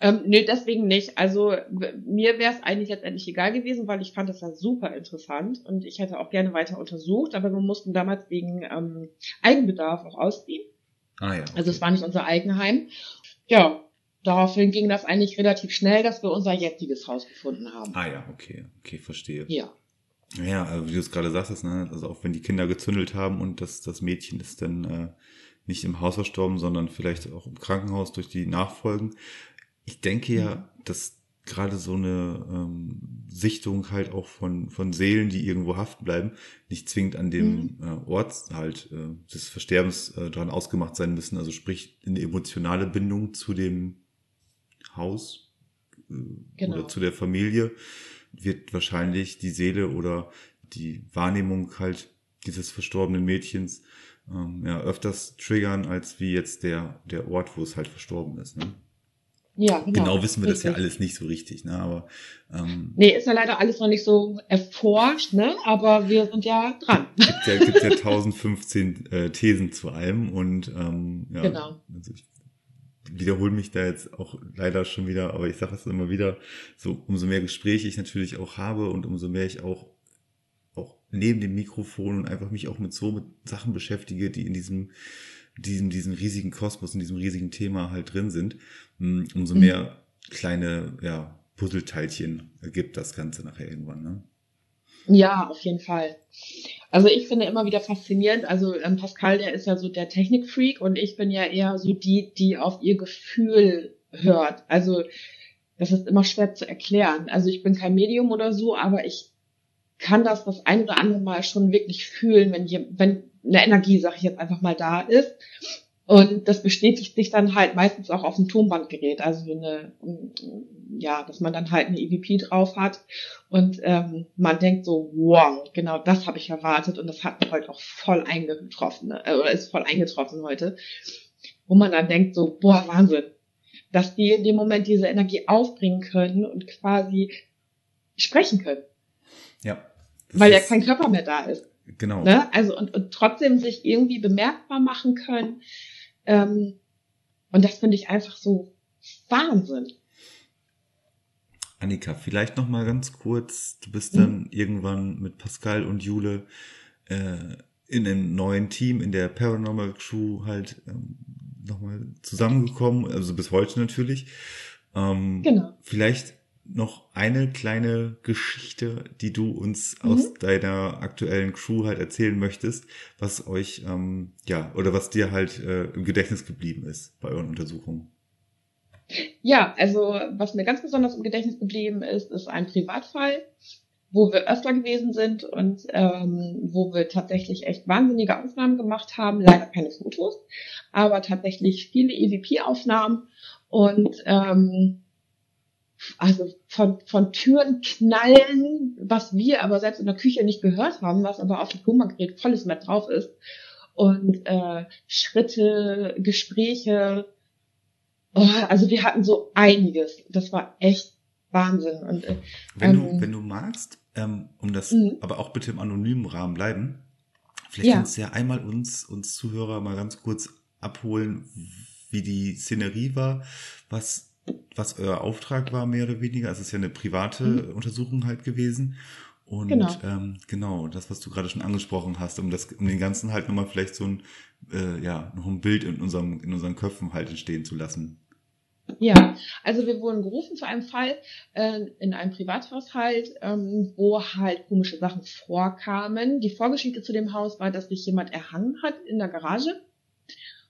Ähm, nee, deswegen nicht. Also mir wäre es eigentlich letztendlich egal gewesen, weil ich fand das ja super interessant und ich hätte auch gerne weiter untersucht, aber wir mussten damals wegen ähm, Eigenbedarf auch ausziehen. Ah ja. Okay. Also es war nicht unser Eigenheim. Ja, daraufhin ging das eigentlich relativ schnell, dass wir unser jetziges Haus gefunden haben. Ah ja, okay, okay, verstehe. Ja. Ja, also wie du es gerade sagtest, ne? also auch wenn die Kinder gezündelt haben und das, das Mädchen ist dann äh, nicht im Haus verstorben, sondern vielleicht auch im Krankenhaus durch die Nachfolgen. Ich denke ja, mhm. dass gerade so eine ähm, Sichtung halt auch von, von Seelen, die irgendwo haften bleiben, nicht zwingend an dem mhm. äh, Ort halt äh, des Versterbens äh, dran ausgemacht sein müssen. Also sprich eine emotionale Bindung zu dem Haus äh, genau. oder zu der Familie wird wahrscheinlich die Seele oder die Wahrnehmung halt dieses verstorbenen Mädchens ähm, ja, öfters triggern, als wie jetzt der, der Ort, wo es halt verstorben ist. Ne? Ja, genau. genau wissen wir richtig. das ja alles nicht so richtig, ne? Aber ähm, nee, ist ja leider alles noch nicht so erforscht, ne? Aber wir sind ja dran. Gibt ja, gibt ja 1015 äh, Thesen zu allem und ähm, ja, genau. Also ich wiederhole mich da jetzt auch leider schon wieder, aber ich sage es immer wieder, so umso mehr Gespräche ich natürlich auch habe und umso mehr ich auch auch neben dem Mikrofon und einfach mich auch mit so mit Sachen beschäftige, die in diesem diesem diesem riesigen Kosmos in diesem riesigen Thema halt drin sind, hm, umso mhm. mehr kleine ja Puzzleteilchen ergibt das Ganze nachher irgendwann, ne? Ja, auf jeden Fall. Also ich finde immer wieder faszinierend, also ähm, Pascal, der ist ja so der Technikfreak und ich bin ja eher so die, die auf ihr Gefühl hört. Also das ist immer schwer zu erklären. Also ich bin kein Medium oder so, aber ich kann das das ein oder andere Mal schon wirklich fühlen, wenn, je, wenn eine Energie, sag ich jetzt einfach mal, da ist. Und das bestätigt sich dann halt meistens auch auf dem Tonbandgerät, also eine, ja, dass man dann halt eine EVP drauf hat und ähm, man denkt so, wow, genau das habe ich erwartet und das hat heute auch voll eingetroffen, ne? oder ist voll eingetroffen heute, wo man dann denkt so, boah, Wahnsinn, dass die in dem Moment diese Energie aufbringen können und quasi sprechen können. Ja. Weil ja kein Körper mehr da ist. Genau. Ne? Also und, und trotzdem sich irgendwie bemerkbar machen können Ähm, und das finde ich einfach so Wahnsinn. Annika, vielleicht noch mal ganz kurz. Du bist dann mhm. irgendwann mit Pascal und Jule äh, in einem neuen Team, in der Paranormal Crew halt ähm, nochmal zusammengekommen, also bis heute natürlich. Ähm, genau. Vielleicht noch eine kleine Geschichte, die du uns mhm. aus deiner aktuellen Crew halt erzählen möchtest, was euch, ähm, ja, oder was dir halt äh, im Gedächtnis geblieben ist bei euren Untersuchungen. Ja, also was mir ganz besonders im Gedächtnis geblieben ist, ist ein Privatfall, wo wir öfter gewesen sind und ähm, wo wir tatsächlich echt wahnsinnige Aufnahmen gemacht haben. Leider keine Fotos, aber tatsächlich viele EVP-Aufnahmen und ähm, also von, von Türen knallen, was wir aber selbst in der Küche nicht gehört haben, was aber auf dem Tonbandgerät volles Met drauf ist. Und äh, Schritte, Gespräche. Oh, also wir hatten so einiges. Das war echt Wahnsinn. Und, äh, wenn, ähm, du, wenn du magst, ähm, um das mhm. aber auch bitte im anonymen Rahmen bleiben, vielleicht ja. kannst du ja einmal uns, uns Zuhörer mal ganz kurz abholen, wie die Szenerie war, was was euer Auftrag war, mehr oder weniger. Also es ist ja eine private mhm. Untersuchung halt gewesen. Und genau. Ähm, genau, das, was du gerade schon angesprochen hast, um das, um den ganzen halt nochmal vielleicht so ein, äh, ja, noch ein Bild in unserem, in unseren Köpfen halt entstehen zu lassen. Ja, also wir wurden gerufen zu einem Fall äh, in einem Privathaushalt, ähm, wo halt komische Sachen vorkamen. Die Vorgeschichte zu dem Haus war, dass sich jemand erhangen hat in der Garage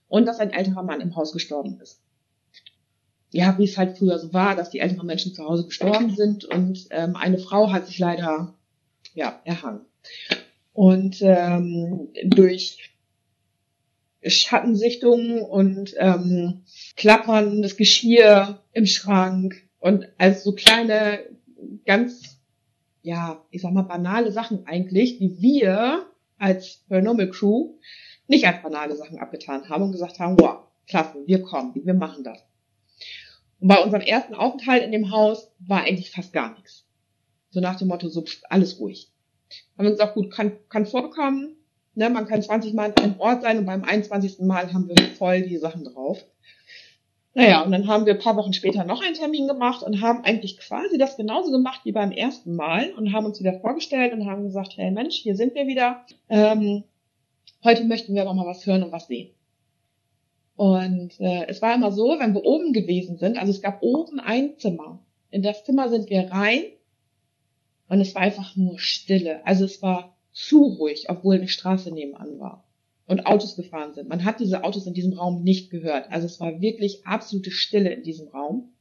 und dass ein älterer Mann im Haus gestorben ist ja, wie es halt früher so war, dass die älteren Menschen zu Hause gestorben sind und ähm, eine Frau hat sich leider ja erhangen. Und ähm, durch Schattensichtungen und ähm, Klappern des Geschirr im Schrank und als so kleine, ganz, ja, ich sag mal, banale Sachen eigentlich, die wir als Paranormal Crew nicht als banale Sachen abgetan haben und gesagt haben, wow, klasse, wir kommen, wir machen das. Und bei unserem ersten Aufenthalt in dem Haus war eigentlich fast gar nichts. So nach dem Motto, so pff, alles ruhig. Haben wir gesagt, gut, kann, kann vorkommen. Ne, man kann 20 Mal an einem Ort sein und beim 21. Mal haben wir voll die Sachen drauf. Naja, und dann haben wir ein paar Wochen später noch einen Termin gemacht und haben eigentlich quasi das genauso gemacht wie beim ersten Mal und haben uns wieder vorgestellt und haben gesagt, hey Mensch, hier sind wir wieder. Ähm, heute möchten wir noch mal was hören und was sehen. Und äh, es war immer so, wenn wir oben gewesen sind, also es gab oben ein Zimmer. In das Zimmer sind wir rein und es war einfach nur Stille. Also es war zu ruhig, obwohl eine Straße nebenan war und Autos gefahren sind. Man hat diese Autos in diesem Raum nicht gehört. Also es war wirklich absolute Stille in diesem Raum.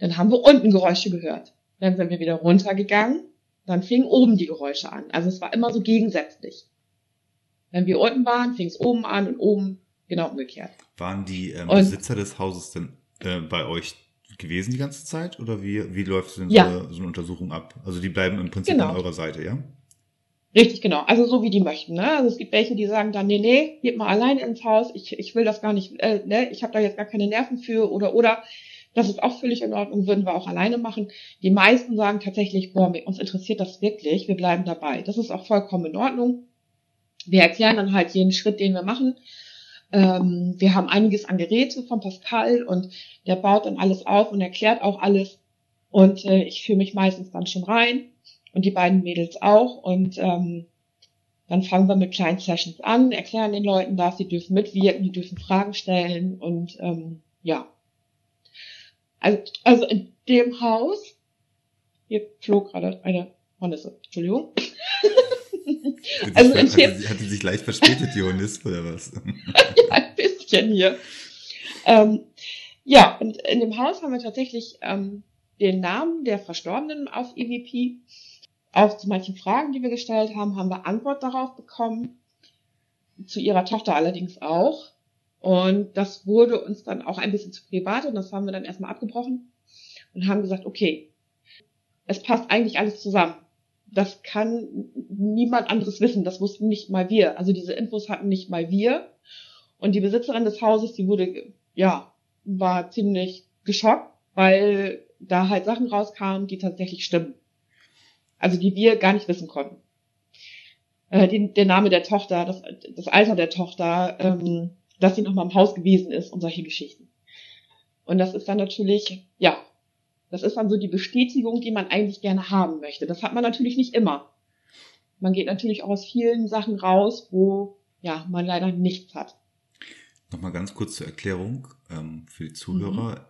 Dann haben wir unten Geräusche gehört. Dann sind wir wieder runtergegangen. Dann fingen oben die Geräusche an. Also es war immer so gegensätzlich. Wenn wir unten waren, fing es oben an und oben Genau umgekehrt. Waren die ähm, Besitzer des Hauses denn äh, bei euch gewesen die ganze Zeit? Oder wie, wie läuft denn ja. so, so, eine Untersuchung ab? Also die bleiben im Prinzip genau. an eurer Seite, ja? Richtig, genau. Also so wie die möchten. Ne? Also es gibt welche, die sagen dann, nee, nee, geht mal alleine ins Haus, ich, ich will das gar nicht, äh, ne, ich habe da jetzt gar keine Nerven für oder oder. Das ist auch völlig in Ordnung, würden wir auch alleine machen. Die meisten sagen tatsächlich, boah, uns interessiert das wirklich, wir bleiben dabei. Das ist auch vollkommen in Ordnung. Wir erklären dann halt jeden Schritt, den wir machen. Ähm, wir haben einiges an Geräte von Pascal und der baut dann alles auf und erklärt auch alles. Und äh, ich fühle mich meistens dann schon rein und die beiden Mädels auch. Und ähm, dann fangen wir mit kleinen Sessions an, erklären den Leuten das, sie dürfen mitwirken, die dürfen Fragen stellen und ähm, ja. Also, also in dem Haus, hier flog gerade eine Hornisse, Entschuldigung. also in dem, hat, die sich leicht verspätet, die Hornisse, oder was? ja, ein bisschen hier. Ähm, ja, und in dem Haus haben wir tatsächlich ähm, den Namen der Verstorbenen auf EVP. Auch zu manchen Fragen, die wir gestellt haben, haben wir Antwort darauf bekommen. Zu ihrer Tochter allerdings auch. Und das wurde uns dann auch ein bisschen zu privat und das haben wir dann erstmal abgebrochen und haben gesagt, okay, es passt eigentlich alles zusammen das kann niemand anderes wissen. Das wussten nicht mal wir. Also diese Infos hatten nicht mal wir. Und die Besitzerin des Hauses, die wurde, ja, war ziemlich geschockt, weil da halt Sachen rauskamen, die tatsächlich stimmen. Also die wir gar nicht wissen konnten. Äh, die, der Name der Tochter, das, das Alter der Tochter, ähm, dass sie noch mal im Haus gewesen ist und solche Geschichten. Und das ist dann natürlich, ja, das ist dann so die Bestätigung, die man eigentlich gerne haben möchte. Das hat man natürlich nicht immer. Man geht natürlich auch aus vielen Sachen raus, wo ja man leider nichts hat. Nochmal ganz kurz zur Erklärung ähm, für die Zuhörer.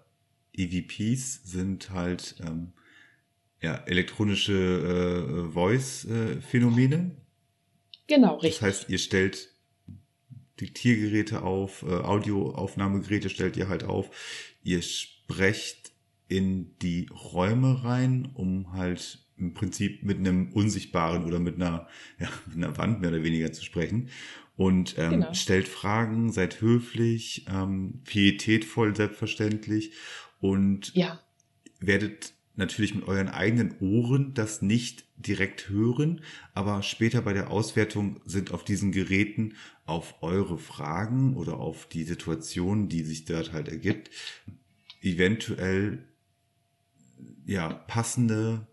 Mhm. EVPs sind halt ähm, ja, elektronische äh, Voice-Phänomene. genau, richtig. Das heißt, ihr stellt Diktiergeräte auf, äh, Audioaufnahmegeräte stellt ihr halt auf. Ihr sprecht in die Räume rein, um halt im Prinzip mit einem unsichtbaren oder mit einer, ja, mit einer Wand mehr oder weniger zu sprechen und ähm, genau. stellt Fragen, seid höflich, ähm, pietätvoll selbstverständlich und ja. werdet natürlich mit euren eigenen Ohren das nicht direkt hören, aber später bei der Auswertung sind auf diesen Geräten auf eure Fragen oder auf die Situation, die sich dort halt ergibt, eventuell ja passende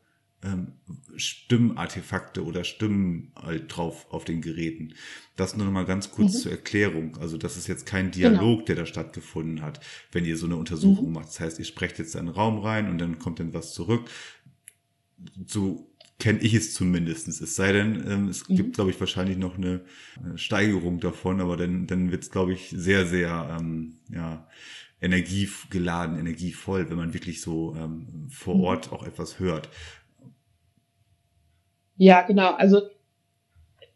ähm, Stimmartefakte oder Stimmen halt drauf auf den Geräten. Das nur noch mal ganz kurz mhm. zur Erklärung. Also das ist jetzt kein genau. Dialog, genau. der da stattgefunden hat, wenn ihr so eine Untersuchung mhm. macht. Das heißt, ihr sprecht jetzt einen Raum rein und dann kommt dann was zurück. So kenne ich es zumindestens. Es sei denn, ähm, es mhm. gibt, glaube ich, wahrscheinlich noch eine, eine Steigerung davon, aber dann, dann wird es, glaube ich, sehr, sehr ähm, ja, energiegeladen, energievoll, wenn man wirklich so ähm, vor mhm. Ort auch etwas hört. Ja, genau. Also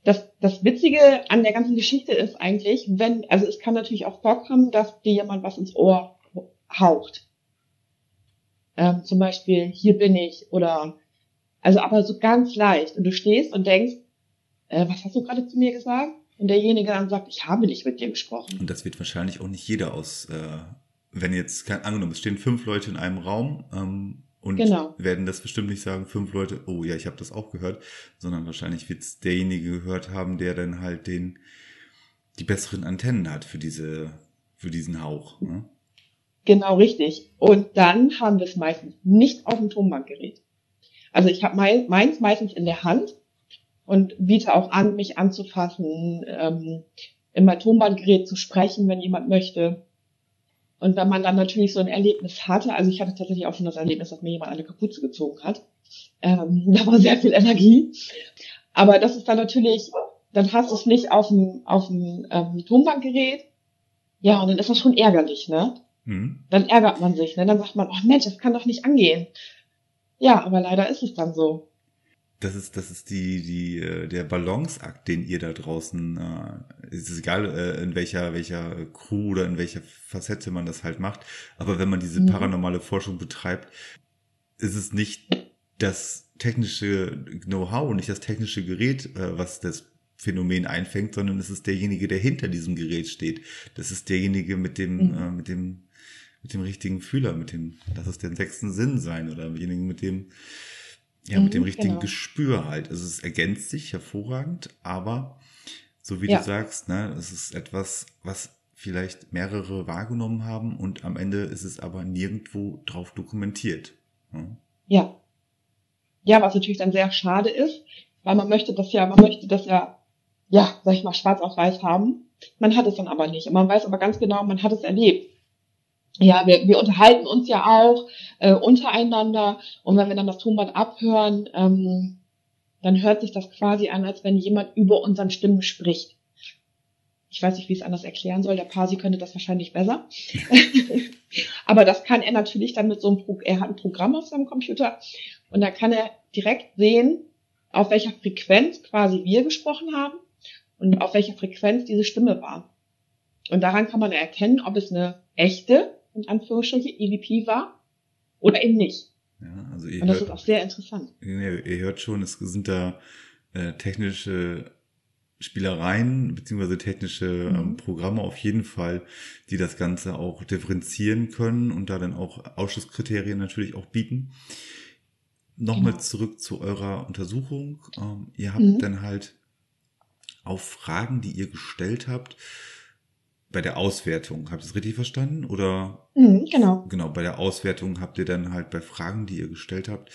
das, das Witzige an der ganzen Geschichte ist eigentlich, wenn, also es kann natürlich auch vorkommen, dass dir jemand was ins Ohr haucht. Ähm, zum Beispiel, hier bin ich oder, also aber so ganz leicht. Und du stehst und denkst, äh, was hast du gerade zu mir gesagt? Und derjenige dann sagt, ich habe nicht mit dir gesprochen. Und das wird wahrscheinlich auch nicht jeder aus, äh, wenn jetzt, angenommen, es stehen fünf Leute in einem Raum, ähm, und genau. werden das bestimmt nicht sagen, fünf Leute, oh ja, ich habe das auch gehört, sondern wahrscheinlich wird es derjenige gehört haben, der dann halt den die besseren Antennen hat für diese für diesen Hauch. Ne? Genau richtig. Und dann haben wir es meistens nicht auf dem Tonbandgerät. Also ich habe mein, meins meistens in der Hand und biete auch an, mich anzufassen, ähm, in mein Tonbandgerät zu sprechen, wenn jemand möchte. Und wenn man dann natürlich so ein Erlebnis hatte, also ich hatte tatsächlich auch schon das Erlebnis, dass mir jemand eine Kapuze gezogen hat. Ähm, da war sehr viel Energie. Aber das ist dann natürlich, dann hast du es nicht auf dem, auf dem ähm, Tonbandgerät. Ja, und dann ist das schon ärgerlich, ne? Mhm. Dann ärgert man sich, ne? Dann sagt man, oh Mensch, das kann doch nicht angehen. Ja, aber leider ist es dann so das ist, das ist die, die, äh, der Balanceakt, den ihr da draußen, äh, ist egal, äh, in welcher, welcher Crew oder in welcher Facette man das halt macht. Aber wenn man diese mhm. paranormale Forschung betreibt, ist es nicht das technische Know-how und nicht das technische Gerät, äh, was das Phänomen einfängt, sondern es ist derjenige, der hinter diesem Gerät steht. Das ist derjenige mit dem, mhm. äh, mit dem, mit dem richtigen Fühler, mit dem, das ist den sechsten Sinn sein oder demjenigen mit dem, ja, mit dem mhm, richtigen genau. Gespür halt. Also es ergänzt sich hervorragend, aber so wie ja. du sagst, ne, es ist etwas, was vielleicht mehrere wahrgenommen haben und am Ende ist es aber nirgendwo drauf dokumentiert. Ne? Ja. Ja, was natürlich dann sehr schade ist, weil man möchte das ja, man möchte das ja, ja, sag ich mal, schwarz auf weiß haben. Man hat es dann aber nicht. Und man weiß aber ganz genau, man hat es erlebt ja, wir, wir unterhalten uns ja auch äh, untereinander und wenn wir dann das Tonband abhören, ähm, dann hört sich das quasi an, als wenn jemand über unseren Stimmen spricht. Ich weiß nicht, wie ich es anders erklären soll. Der Pasi könnte das wahrscheinlich besser. Aber das kann er natürlich dann mit so einem, Pro er hat ein Programm auf seinem Computer und da kann er direkt sehen, auf welcher Frequenz quasi wir gesprochen haben und auf welcher Frequenz diese Stimme war. Und daran kann man erkennen, ob es eine echte in Anführungsstrichen EVP war oder eben nicht. Ja, also ihr Und das hört, ist auch sehr interessant. Ihr, ihr hört schon, es sind da äh, technische Spielereien beziehungsweise technische mhm. ähm, Programme auf jeden Fall, die das Ganze auch differenzieren können und da dann auch Ausschlusskriterien natürlich auch bieten. Nochmal genau. zurück zu eurer Untersuchung. Ähm, ihr habt mhm. dann halt auf Fragen, die ihr gestellt habt, bei der Auswertung, habt ihr es richtig verstanden? Oder? Mhm, genau. Genau, bei der Auswertung habt ihr dann halt bei Fragen, die ihr gestellt habt,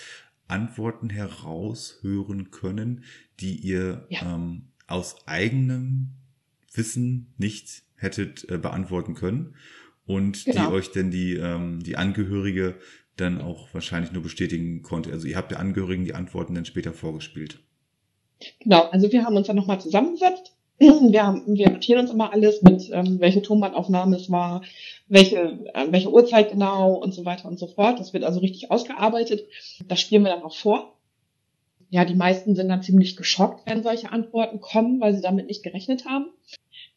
Antworten heraushören können, die ihr ja. ähm, aus eigenem Wissen nicht hättet äh, beantworten können und Genau. die euch denn die, ähm, die Angehörige dann auch wahrscheinlich nur bestätigen konnte. Also ihr habt der Angehörigen die Antworten dann später vorgespielt. Genau, also wir haben uns dann nochmal zusammengesetzt. Wir, haben, wir notieren uns immer alles mit, ähm, welche Tonbandaufnahme es war, welche, äh, welche Uhrzeit genau und so weiter und so fort. Das wird also richtig ausgearbeitet. Das spielen wir dann auch vor. Ja, die meisten sind dann ziemlich geschockt, wenn solche Antworten kommen, weil sie damit nicht gerechnet haben.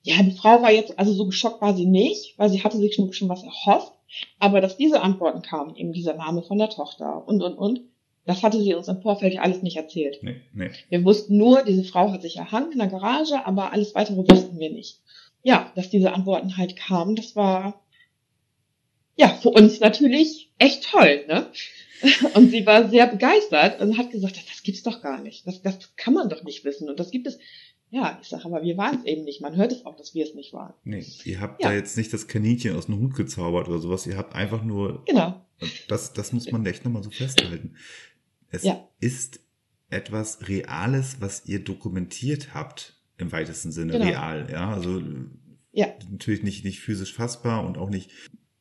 Ja, die Frau war jetzt, also so geschockt war sie nicht, weil sie hatte sich schon, schon was erhofft. Aber dass diese Antworten kamen, eben dieser Name von der Tochter und, und, und, das hatte sie uns im Vorfeld ja alles nicht erzählt. Nee, nee. Wir wussten nur, diese Frau hat sich erhangen in der Garage, aber alles weitere wussten wir nicht. Ja, dass diese Antworten halt kamen, das war ja für uns natürlich echt toll, ne? Und sie war sehr begeistert und hat gesagt, das gibt's doch gar nicht. Das, das kann man doch nicht wissen. Und das gibt es. Ja, ich sage, aber wir waren es eben nicht. Man hört es auch, dass wir es nicht waren. Nee, ihr habt Ja. da jetzt nicht das Kaninchen aus dem Hut gezaubert oder sowas. Ihr habt einfach nur, Genau. das, das muss man echt nochmal so festhalten. Es Ja. ist etwas Reales, was ihr dokumentiert habt, im weitesten Sinne. Genau. Real, ja. Also Ja. natürlich nicht, nicht physisch fassbar und auch nicht,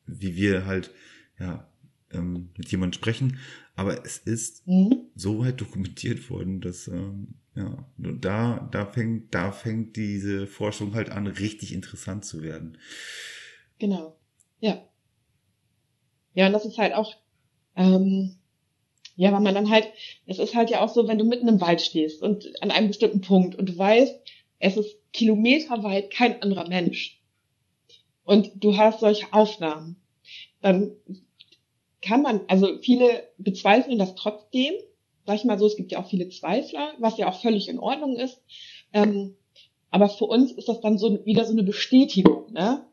wie wir halt, ja, ähm, mit jemandem sprechen. Aber es ist Mhm. so weit dokumentiert worden, dass ähm, ja, da, da fängt, da fängt diese Forschung halt an, richtig interessant zu werden. Genau. Ja. Ja, und das ist halt auch, ähm, ja, weil man dann halt, es ist halt ja auch so, wenn du mitten im Wald stehst und an einem bestimmten Punkt und du weißt, es ist kilometerweit kein anderer Mensch. Und du hast solche Aufnahmen. Dann kann man, also viele bezweifeln das trotzdem. Sag ich mal so, es gibt ja auch viele Zweifler, was ja auch völlig in Ordnung ist. Ähm, aber für uns ist das dann so wieder so eine Bestätigung, ne?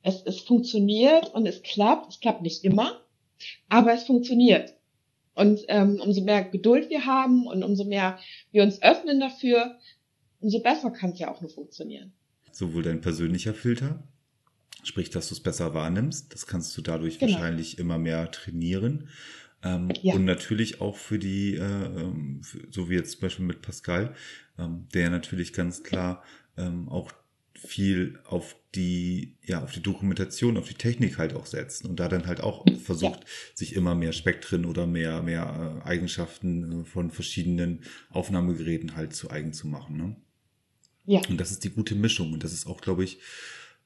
Es, es funktioniert und es klappt. Es klappt nicht immer, aber es funktioniert. Und ähm, umso mehr Geduld wir haben und umso mehr wir uns öffnen dafür, umso besser kann es ja auch nur funktionieren. Sowohl dein persönlicher Filter, sprich, dass du es besser wahrnimmst, das kannst du dadurch Genau. wahrscheinlich immer mehr trainieren. Ähm, Ja. Und natürlich auch für die, äh, ähm, so wie jetzt zum Beispiel mit Pascal, ähm, der natürlich ganz klar ähm, auch viel auf die, ja, auf die Dokumentation, auf die Technik halt auch setzt und da dann halt auch versucht, sich immer mehr Spektren oder mehr, mehr äh, Eigenschaften äh, von verschiedenen Aufnahmegeräten halt zu eigen zu machen. Ne? Ja, Und das ist die gute Mischung. Und das ist auch, glaube ich,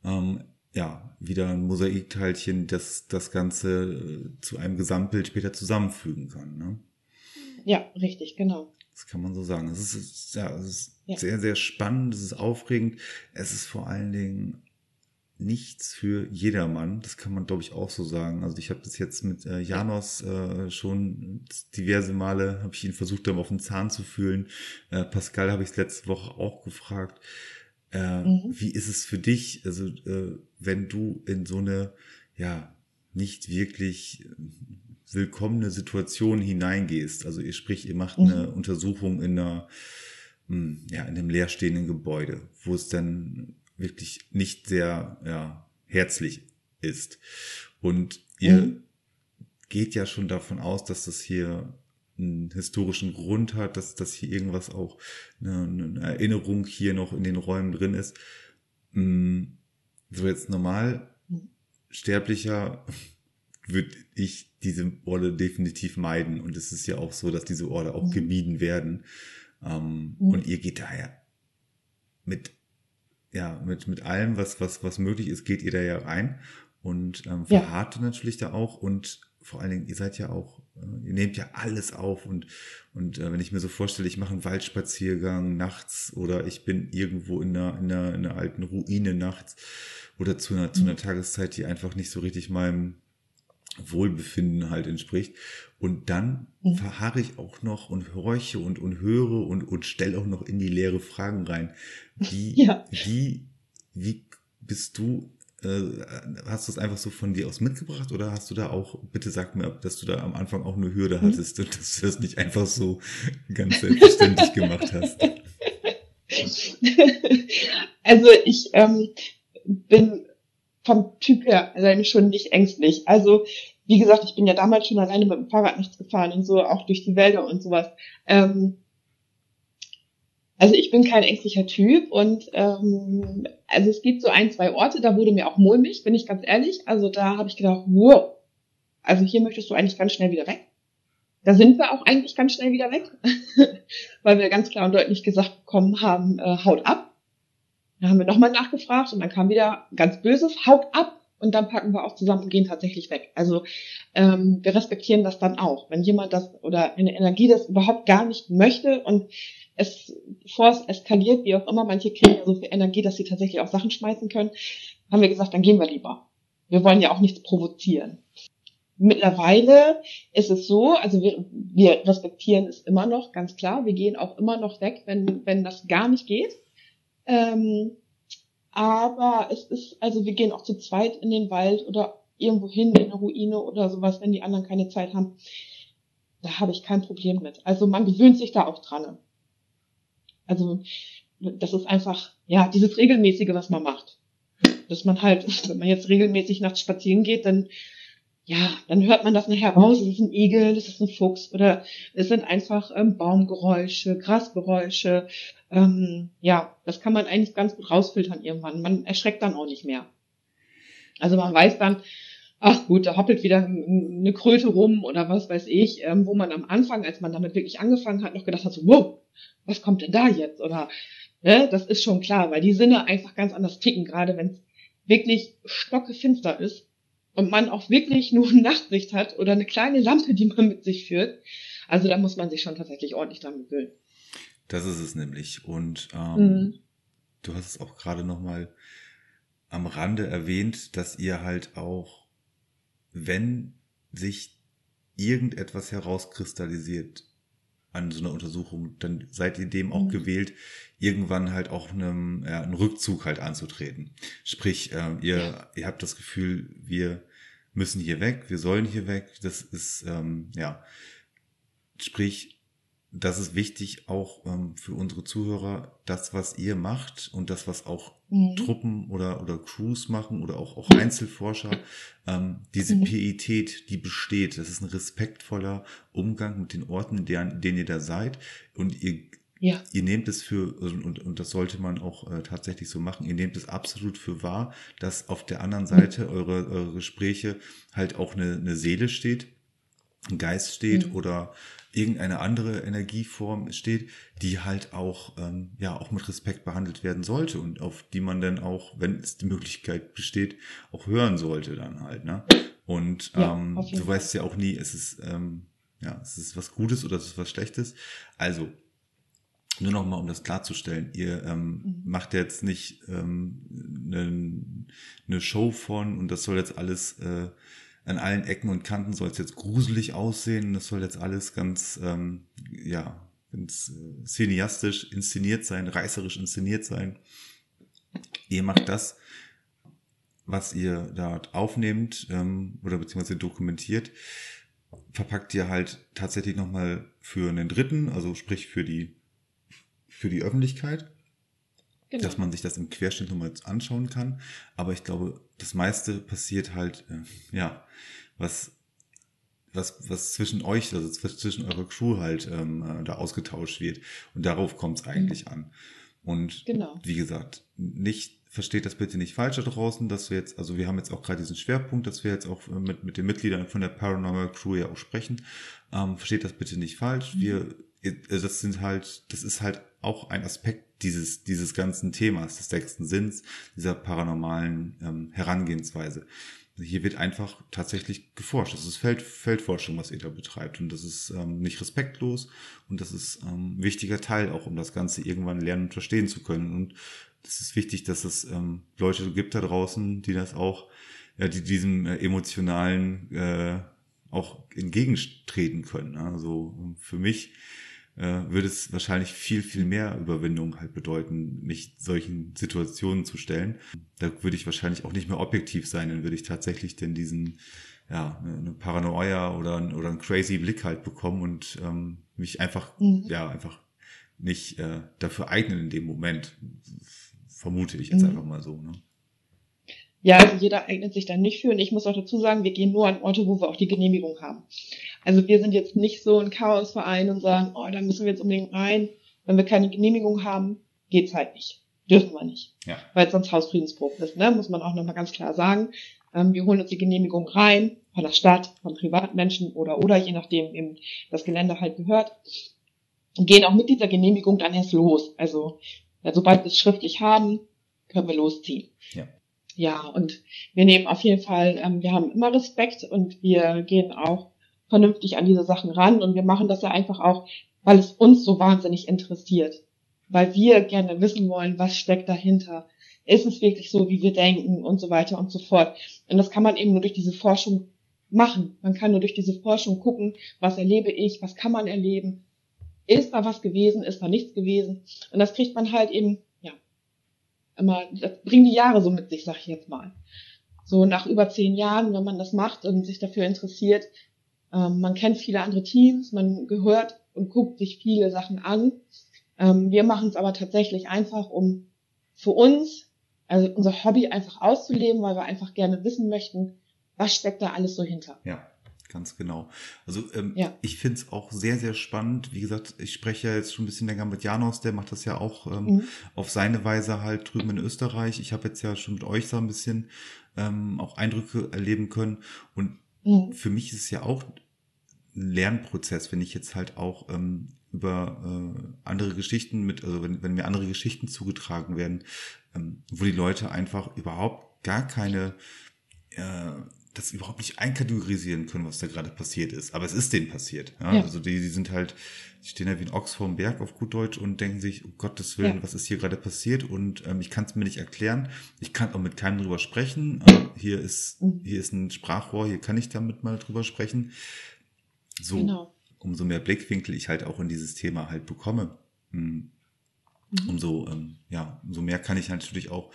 ähm, ja, wieder ein Mosaikteilchen, das das Ganze äh, zu einem Gesamtbild später zusammenfügen kann. Ne? ja, richtig, genau. Das kann man so sagen. Es ist, es ja, es ist Ja. sehr, sehr spannend, es ist aufregend. Es ist vor allen Dingen nichts für jedermann. Das kann man, glaube ich, auch so sagen. Also ich habe das jetzt mit äh, Janos äh, schon diverse Male, habe ich ihn versucht, dann auf den Zahn zu fühlen. Äh, Pascal habe ich letzte Woche auch gefragt. Äh, Mhm. Wie ist es für dich, also äh, wenn du in so eine, ja, nicht wirklich willkommene Situation hineingehst. Also ihr sprich, ihr macht eine Mhm. Untersuchung in einer, hm, ja, in einem leerstehenden Gebäude, wo es dann wirklich nicht sehr, ja, herzlich ist. Und ihr Mhm. geht ja schon davon aus, dass das hier einen historischen Grund hat, dass, dass hier irgendwas auch, eine, eine Erinnerung hier noch in den Räumen drin ist. Hm, So jetzt normal Mhm. sterblicher würde ich diese Orte definitiv meiden. Und es ist ja auch so, dass diese Orte auch Mhm. gemieden werden. Ähm, Mhm. Und ihr geht daher mit, ja, mit, mit allem, was, was, was möglich ist, geht ihr da ja rein und ähm, Ja. verharrt natürlich da auch und vor allen Dingen, ihr seid ja auch, äh, ihr nehmt ja alles auf und, und äh, wenn ich mir so vorstelle, ich mache einen Waldspaziergang nachts oder ich bin irgendwo in einer, in einer, in einer alten Ruine nachts oder zu einer, zu einer Tageszeit, die einfach nicht so richtig meinem Wohlbefinden halt entspricht. Und dann Mhm. verharre ich auch noch und horche und, und höre und, und stelle auch noch in die leere Fragen rein. Wie, Ja. wie, wie bist du, äh, hast du es einfach so von dir aus mitgebracht oder hast du da auch, bitte sag mir, dass du da am Anfang auch eine Hürde Mhm. hattest und dass du das nicht einfach so ganz selbstverständlich gemacht hast? also ich ähm, bin vom Typ her alleine schon nicht ängstlich. Also wie gesagt, ich bin ja damals schon alleine mit dem Fahrrad nichts gefahren und so, auch durch die Wälder und sowas. Ähm, Also ich bin kein ängstlicher Typ und ähm, also es gibt so ein, zwei Orte, da wurde mir auch mulmig, bin ich ganz ehrlich. Also da habe ich gedacht, wow, also hier möchtest du eigentlich ganz schnell wieder weg. Da sind wir auch eigentlich ganz schnell wieder weg, weil wir ganz klar und deutlich gesagt bekommen haben, äh, haut ab. Dann haben wir nochmal nachgefragt und dann kam wieder ganz böses, haut ab und dann packen wir auch zusammen und gehen tatsächlich weg. Also ähm, wir respektieren das dann auch. Wenn jemand das oder eine Energie das überhaupt gar nicht möchte und es, bevor es eskaliert, wie auch immer, manche kriegen ja so viel Energie, dass sie tatsächlich auch Sachen schmeißen können, haben wir gesagt, dann gehen wir lieber. Wir wollen ja auch nichts provozieren. Mittlerweile ist es so, also wir, wir respektieren es immer noch, ganz klar. Wir gehen auch immer noch weg, wenn, wenn das gar nicht geht. Ähm, aber es ist, also wir gehen auch zu zweit in den Wald oder irgendwo hin in eine Ruine oder sowas, wenn die anderen keine Zeit haben. Da habe ich kein Problem mit. Also man gewöhnt sich da auch dran. Also das ist einfach, ja, dieses regelmäßige, was man macht. Dass man halt, wenn man jetzt regelmäßig nachts spazieren geht, dann ja, dann hört man das nachher raus, es ist ein Igel, das ist ein Fuchs oder es sind einfach ähm, Baumgeräusche, Grasgeräusche. Ähm, ja, das kann man eigentlich ganz gut rausfiltern irgendwann. Man erschreckt dann auch nicht mehr. Also man weiß dann, ach gut, da hoppelt wieder eine Kröte rum oder was weiß ich, ähm, wo man am Anfang, als man damit wirklich angefangen hat, noch gedacht hat, so, wow, was kommt denn da jetzt? Oder ne, das ist schon klar, weil die Sinne einfach ganz anders ticken, gerade wenn es wirklich stockefinster ist und man auch wirklich nur Nachtsicht hat oder eine kleine Lampe, die man mit sich führt. Also da muss man sich schon tatsächlich ordentlich dran gewöhnen. Das ist es nämlich. Und ähm, mhm. du hast es auch gerade nochmal am Rande erwähnt, dass ihr halt auch, wenn sich irgendetwas herauskristallisiert an so einer Untersuchung, dann seid ihr dem auch mhm. gewählt, irgendwann halt auch einem, ja, einen Rückzug halt anzutreten. Sprich, äh, ihr, ja. ihr habt das Gefühl, wir müssen hier weg, wir sollen hier weg. Das ist, ähm, ja, sprich, das ist wichtig auch ähm, für unsere Zuhörer, das, was ihr macht und das, was auch mhm. Truppen oder, oder Crews machen oder auch, auch Einzelforscher, ähm, diese mhm. Pietät, die besteht. Das ist ein respektvoller Umgang mit den Orten, in denen, in denen ihr da seid. Und ihr, ja. ihr nehmt es für, und, und das sollte man auch äh, tatsächlich so machen, ihr nehmt es absolut für wahr, dass auf der anderen Seite mhm. eure, eure Gespräche halt auch eine, eine Seele steht, ein Geist steht mhm. oder irgendeine andere Energieform steht, die halt auch, ähm, ja, auch mit Respekt behandelt werden sollte und auf die man dann auch, wenn es die Möglichkeit besteht, auch hören sollte dann halt, ne? Und ja, ähm, du weißt ja auch nie, es ist, ähm, ja, es ist was Gutes oder es ist was Schlechtes. Also, nur noch mal, um das klarzustellen, ihr ähm, mhm. macht jetzt nicht ähm, eine, eine Show von und das soll jetzt alles äh, an allen Ecken und Kanten soll es jetzt gruselig aussehen. Das soll jetzt alles ganz, ähm, ja, ganz äh, cineastisch inszeniert sein, reißerisch inszeniert sein. Ihr macht das, was ihr dort aufnehmt ähm, oder beziehungsweise dokumentiert, verpackt ihr halt tatsächlich nochmal für einen Dritten, also sprich für die, für die Öffentlichkeit Genau. Dass man sich das im Querschnitt nochmal anschauen kann. Aber ich glaube, das meiste passiert halt, äh, ja, was, was, was zwischen euch, also zwischen eurer Crew halt ähm, äh, da ausgetauscht wird. Und darauf kommt es eigentlich mhm. an. Und genau. wie gesagt, nicht versteht das bitte nicht falsch da draußen, dass wir jetzt, also wir haben jetzt auch gerade diesen Schwerpunkt, dass wir jetzt auch äh, mit, mit den Mitgliedern von der Paranormal Crew ja auch sprechen. Ähm, versteht das bitte nicht falsch. Mhm. Wir, das sind halt, das ist halt auch ein Aspekt dieses, dieses ganzen Themas des sechsten Sinns, dieser paranormalen ähm, Herangehensweise. Hier wird einfach tatsächlich geforscht. Das ist Feld, Feldforschung, was ihr da betreibt. Und das ist ähm, nicht respektlos und das ist ähm, ein wichtiger Teil auch, um das Ganze irgendwann lernen und verstehen zu können. Und es ist wichtig, dass es ähm, Leute gibt da draußen, die das auch, ja, die diesem äh, emotionalen äh, auch entgegentreten können. Also für mich äh, würde es wahrscheinlich viel, viel mehr Überwindung halt bedeuten, mich solchen Situationen zu stellen. Da würde ich wahrscheinlich auch nicht mehr objektiv sein, dann würde ich tatsächlich denn diesen, ja, eine Paranoia oder, oder einen crazy Blick halt bekommen und ähm, mich einfach, mhm. ja, einfach nicht äh, dafür eignen in dem Moment. Vermute ich jetzt mhm. einfach mal so. Ne? Ja, also jeder eignet sich da nicht für. Und ich muss auch dazu sagen, wir gehen nur an Orte, wo wir auch die Genehmigung haben. Also wir sind jetzt nicht so ein Chaosverein und sagen, oh, da müssen wir jetzt unbedingt rein. Wenn wir keine Genehmigung haben, geht's halt nicht. Dürfen wir nicht. Ja. Weil es sonst Hausfriedensbruch ist, ne? muss man auch nochmal ganz klar sagen. Ähm, wir holen uns die Genehmigung rein, von der Stadt, von Privatmenschen oder, oder je nachdem eben das Gelände halt gehört. Und gehen auch mit dieser Genehmigung dann erst los. Also, ja, sobald wir es schriftlich haben, können wir losziehen. Ja. Ja, und wir nehmen auf jeden Fall, ähm, wir haben immer Respekt und wir gehen auch vernünftig an diese Sachen ran und wir machen das ja einfach auch, weil es uns so wahnsinnig interessiert. Weil wir gerne wissen wollen, was steckt dahinter. Ist es wirklich so, wie wir denken und so weiter und so fort. Und das kann man eben nur durch diese Forschung machen. Man kann nur durch diese Forschung gucken, was erlebe ich, was kann man erleben. Ist da was gewesen, ist da nichts gewesen. Und das kriegt man halt eben, ja, immer, das bringen die Jahre so mit sich, sag ich jetzt mal. So nach über zehn Jahren, wenn man das macht und sich dafür interessiert, ähm, man kennt viele andere Teams, man gehört und guckt sich viele Sachen an. Ähm, wir machen es aber tatsächlich einfach, um für uns, also unser Hobby einfach auszuleben, weil wir einfach gerne wissen möchten, was steckt da alles so hinter. Ja, ganz genau. Also ähm, Ja. ich finde es auch sehr, sehr spannend. Wie gesagt, ich spreche ja jetzt schon ein bisschen länger mit Janos, der macht das ja auch ähm, Mhm. auf seine Weise halt drüben in Österreich. Ich habe jetzt ja schon mit euch so ein bisschen ähm, auch Eindrücke erleben können. Und Mhm. für mich ist es ja auch ein Lernprozess, wenn ich jetzt halt auch ähm, über äh, andere Geschichten mit, also wenn, wenn mir andere Geschichten zugetragen werden, ähm, wo die Leute einfach überhaupt gar keine, äh, das überhaupt nicht einkategorisieren können, was da gerade passiert ist. Aber es ist denen passiert. Ja? Ja. Also die, die sind halt, die stehen ja wie ein Ochs vorm Berg auf gut Deutsch und denken sich, um Gottes Willen, Ja. was ist hier gerade passiert? Und ähm, ich kann es mir nicht erklären. Ich kann auch mit keinem drüber sprechen. Äh, hier ist, Mhm. hier ist ein Sprachrohr, hier kann ich damit mal drüber sprechen. So, Genau. umso mehr Blickwinkel ich halt auch in dieses Thema halt bekomme, hm, Mhm. umso, ähm, ja, umso mehr kann ich natürlich auch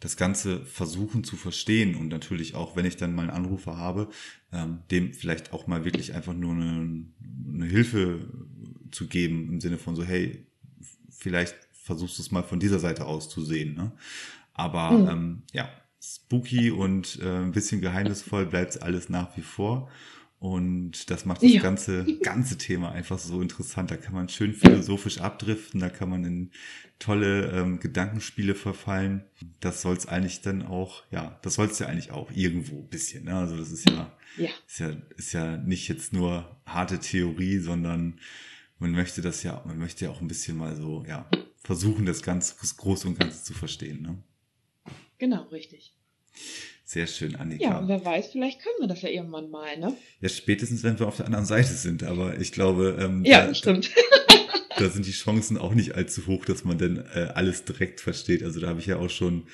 das Ganze versuchen zu verstehen und natürlich auch, wenn ich dann mal einen Anrufer habe, ähm, dem vielleicht auch mal wirklich einfach nur eine, eine Hilfe zu geben im Sinne von so, hey, vielleicht versuchst du es mal von dieser Seite aus zu sehen. Ne? Aber Mhm. ähm, ja, spooky und äh, ein bisschen geheimnisvoll bleibt alles nach wie vor. Und das macht das Ja. ganze, ganze Thema einfach so interessant. Da kann man schön philosophisch abdriften, da kann man in tolle ähm, Gedankenspiele verfallen. Das soll es eigentlich dann auch, ja, das soll es ja eigentlich auch irgendwo ein bisschen. Ne? Also das ist ja, Ja. ist ja, ist ja nicht jetzt nur harte Theorie, sondern man möchte das ja, man möchte ja auch ein bisschen mal so, ja, versuchen, das ganz Große und Ganze zu verstehen. Ne? Genau, richtig. Sehr schön, Annika. Ja, und wer weiß, vielleicht können wir das ja irgendwann mal, ne? Ja, spätestens, wenn wir auf der anderen Seite sind. Aber ich glaube, ähm, Ja, da, stimmt. da sind die Chancen auch nicht allzu hoch, dass man dann äh, alles direkt versteht. Also da habe ich ja auch schon,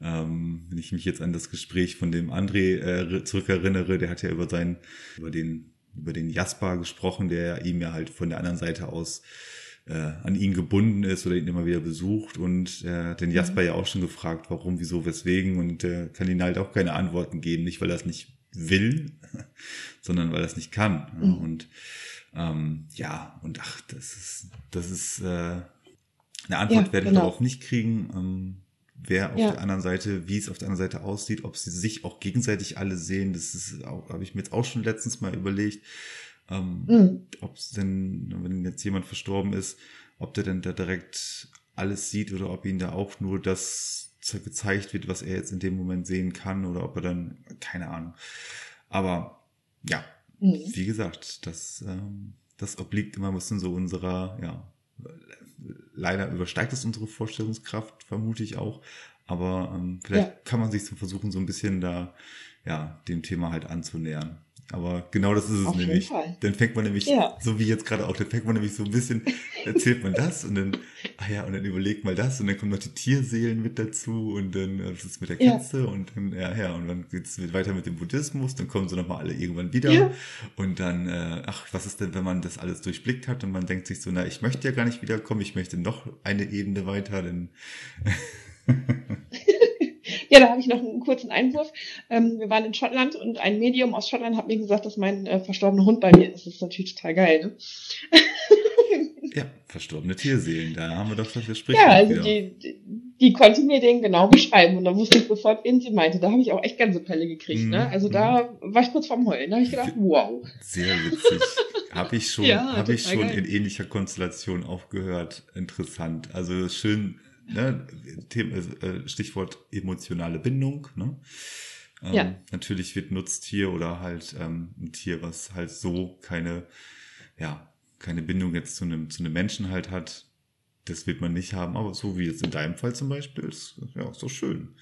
ähm, wenn ich mich jetzt an das Gespräch von dem André äh, zurückerinnere, der hat ja über seinen, über den, über den Jasper gesprochen, der ihm ja halt von der anderen Seite aus äh, an ihn gebunden ist oder ihn immer wieder besucht und äh, den Jasper ja auch schon gefragt, warum, wieso, weswegen und äh, kann ihnen halt auch keine Antworten geben, nicht weil er es nicht will, sondern weil er es nicht kann. Mhm. Und ähm, ja, und ach, das ist, das ist äh, eine Antwort Ja, werden wir genau. darauf nicht kriegen. Ähm, wer auf Ja. der anderen Seite, wie es auf der anderen Seite aussieht, ob sie sich auch gegenseitig alle sehen, das ist auch, habe ich mir jetzt auch schon letztens mal überlegt. Ähm, Mhm. ob es denn, wenn jetzt jemand verstorben ist, ob der denn da direkt alles sieht oder ob ihm da auch nur das ze- gezeigt wird, was er jetzt in dem Moment sehen kann oder ob er dann, keine Ahnung. Aber ja, Mhm. wie gesagt, das, ähm, das obliegt immer ein bisschen so unserer, ja, leider übersteigt es unsere Vorstellungskraft, vermute ich auch. Aber ähm, vielleicht Ja. kann man sich so versuchen, so ein bisschen da, ja, dem Thema halt anzunähern. Aber genau das ist es Auf jeden nämlich. Fall. Dann fängt man nämlich, Ja. so wie jetzt gerade auch, dann fängt man nämlich so ein bisschen, erzählt man das und dann, ah ja, und dann überlegt mal das und dann kommen noch die Tierseelen mit dazu und dann, äh, was ist mit der Ja. Katze und dann, ja, ja, und dann geht's weiter mit dem Buddhismus, dann kommen sie nochmal alle irgendwann wieder Ja. und dann, äh, ach, was ist denn, wenn man das alles durchblickt hat und man denkt sich so, na, ich möchte ja gar nicht wiederkommen, ich möchte noch eine Ebene weiter, dann, Ja, da habe ich noch einen kurzen Einwurf. Ähm, wir waren in Schottland und ein Medium aus Schottland hat mir gesagt, dass mein äh, verstorbener Hund bei mir ist. Das ist natürlich total geil, ne? ja, verstorbene Tierseelen, da haben wir doch das Gespräch. Ja, also die, die, die konnte mir den genau beschreiben und da wusste ich sofort, wen sie meinte. Da habe ich auch echt Gänsepelle gekriegt, Mhm, ne? Also mhm. da war ich kurz vorm Heulen. Da habe ich gedacht, wow. Sehr witzig. Habe ich schon, ja, habe ich schon geil. in ähnlicher Konstellation auch gehört. Interessant. Also schön, ne, äh, Stichwort emotionale Bindung. Ne? Ähm, ja. Natürlich wird Nutztier oder halt ähm, ein Tier, was halt so keine, ja, keine Bindung jetzt zu einem, zu einem Menschen halt hat, das wird man nicht haben, aber so wie jetzt in deinem Fall zum Beispiel, ist ja auch so schön.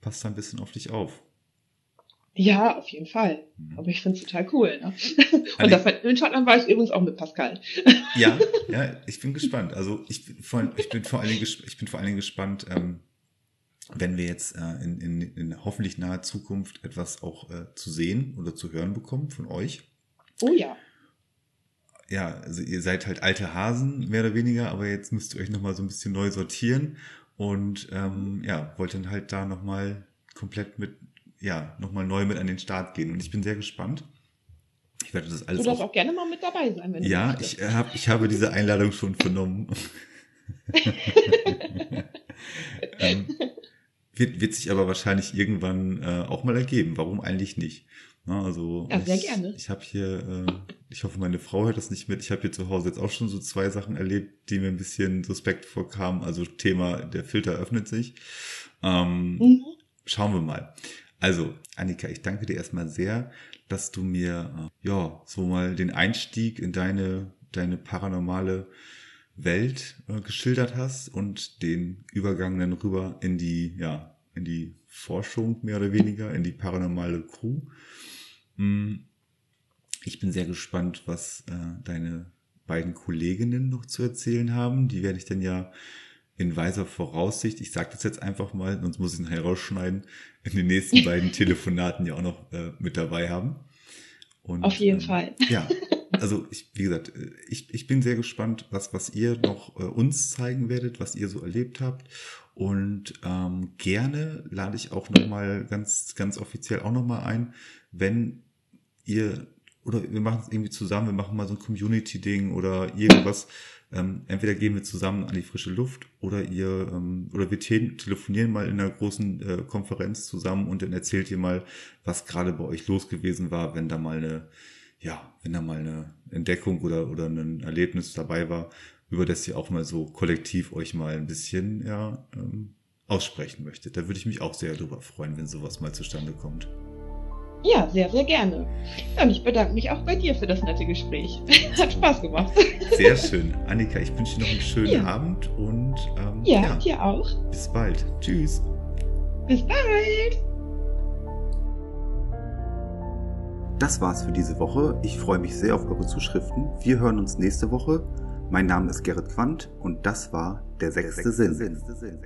Passt da ein bisschen auf dich auf. Ja, auf jeden Fall. Mhm. Aber ich finde es total cool. Ne? Und also, in Schottland war ich übrigens auch mit Pascal. Ja, ja, ich bin gespannt. Also ich bin vor, ich bin vor allen Dingen, ich bin vor allen Dingen gespannt, ähm, wenn wir jetzt äh, in, in, in hoffentlich naher Zukunft etwas auch äh, zu sehen oder zu hören bekommen von euch. Oh ja. Ja, also ihr seid halt alte Hasen, mehr oder weniger, aber jetzt müsst ihr euch nochmal so ein bisschen neu sortieren und ähm, ja, wollt dann halt da nochmal komplett mit, ja, nochmal neu mit an den Start gehen. Und ich bin sehr gespannt. Ich werde das alles. Du darfst auch, auch gerne mal mit dabei sein, wenn du Ja, ich, äh, hab, ich habe diese Einladung schon vernommen. ähm, wird, wird sich aber wahrscheinlich irgendwann äh, auch mal ergeben. Warum eigentlich nicht? Na, also ja, sehr ich, gerne. Ich habe hier, äh, ich hoffe, meine Frau hört das nicht mit. Ich habe hier zu Hause jetzt auch schon so zwei Sachen erlebt, die mir ein bisschen suspekt vorkamen. Also Thema, der Filter öffnet sich. Ähm, mhm. Schauen wir mal. Also, Annika, ich danke dir erstmal sehr, dass du mir äh, ja so mal den Einstieg in deine, deine paranormale Welt äh, geschildert hast und den Übergang dann rüber in die, ja, in die Forschung mehr oder weniger, in die paranormale Crew. Mm, ich bin sehr gespannt, was äh, deine beiden Kolleginnen noch zu erzählen haben. Die werde ich dann ja in weiser Voraussicht, ich sage das jetzt einfach mal, sonst muss ich nachher rausschneiden, in den nächsten beiden Telefonaten ja auch noch äh, mit dabei haben. Und, Auf jeden ähm, Fall. Ja, also ich, wie gesagt, ich, ich bin sehr gespannt, was, was ihr noch äh, uns zeigen werdet, was ihr so erlebt habt. Und ähm, gerne lade ich auch nochmal ganz, ganz offiziell auch nochmal ein, wenn ihr, oder wir machen es irgendwie zusammen, wir machen mal so ein Community-Ding oder irgendwas. Ähm, entweder gehen wir zusammen an die frische Luft oder ihr ähm, oder wir te telefonieren mal in einer großen äh, Konferenz zusammen und dann erzählt ihr mal, was gerade bei euch los gewesen war, wenn da mal eine ja, wenn da mal eine Entdeckung oder, oder ein Erlebnis dabei war, über das ihr auch mal so kollektiv euch mal ein bisschen ja, ähm, aussprechen möchtet. Da würde ich mich auch sehr darüber freuen, wenn sowas mal zustande kommt. Ja, sehr, sehr gerne. und ich bedanke mich auch bei dir für das nette Gespräch. Hat Spaß gemacht. Sehr schön. Annika, ich wünsche dir noch einen schönen ja. Abend und ähm, ja, ja, dir auch. Bis bald. Tschüss. Bis bald. Das war's für diese Woche. Ich freue mich sehr auf eure Zuschriften. Wir hören uns nächste Woche. Mein Name ist Gerrit Quandt und das war der sechste, der sechste Sinn. Sinn.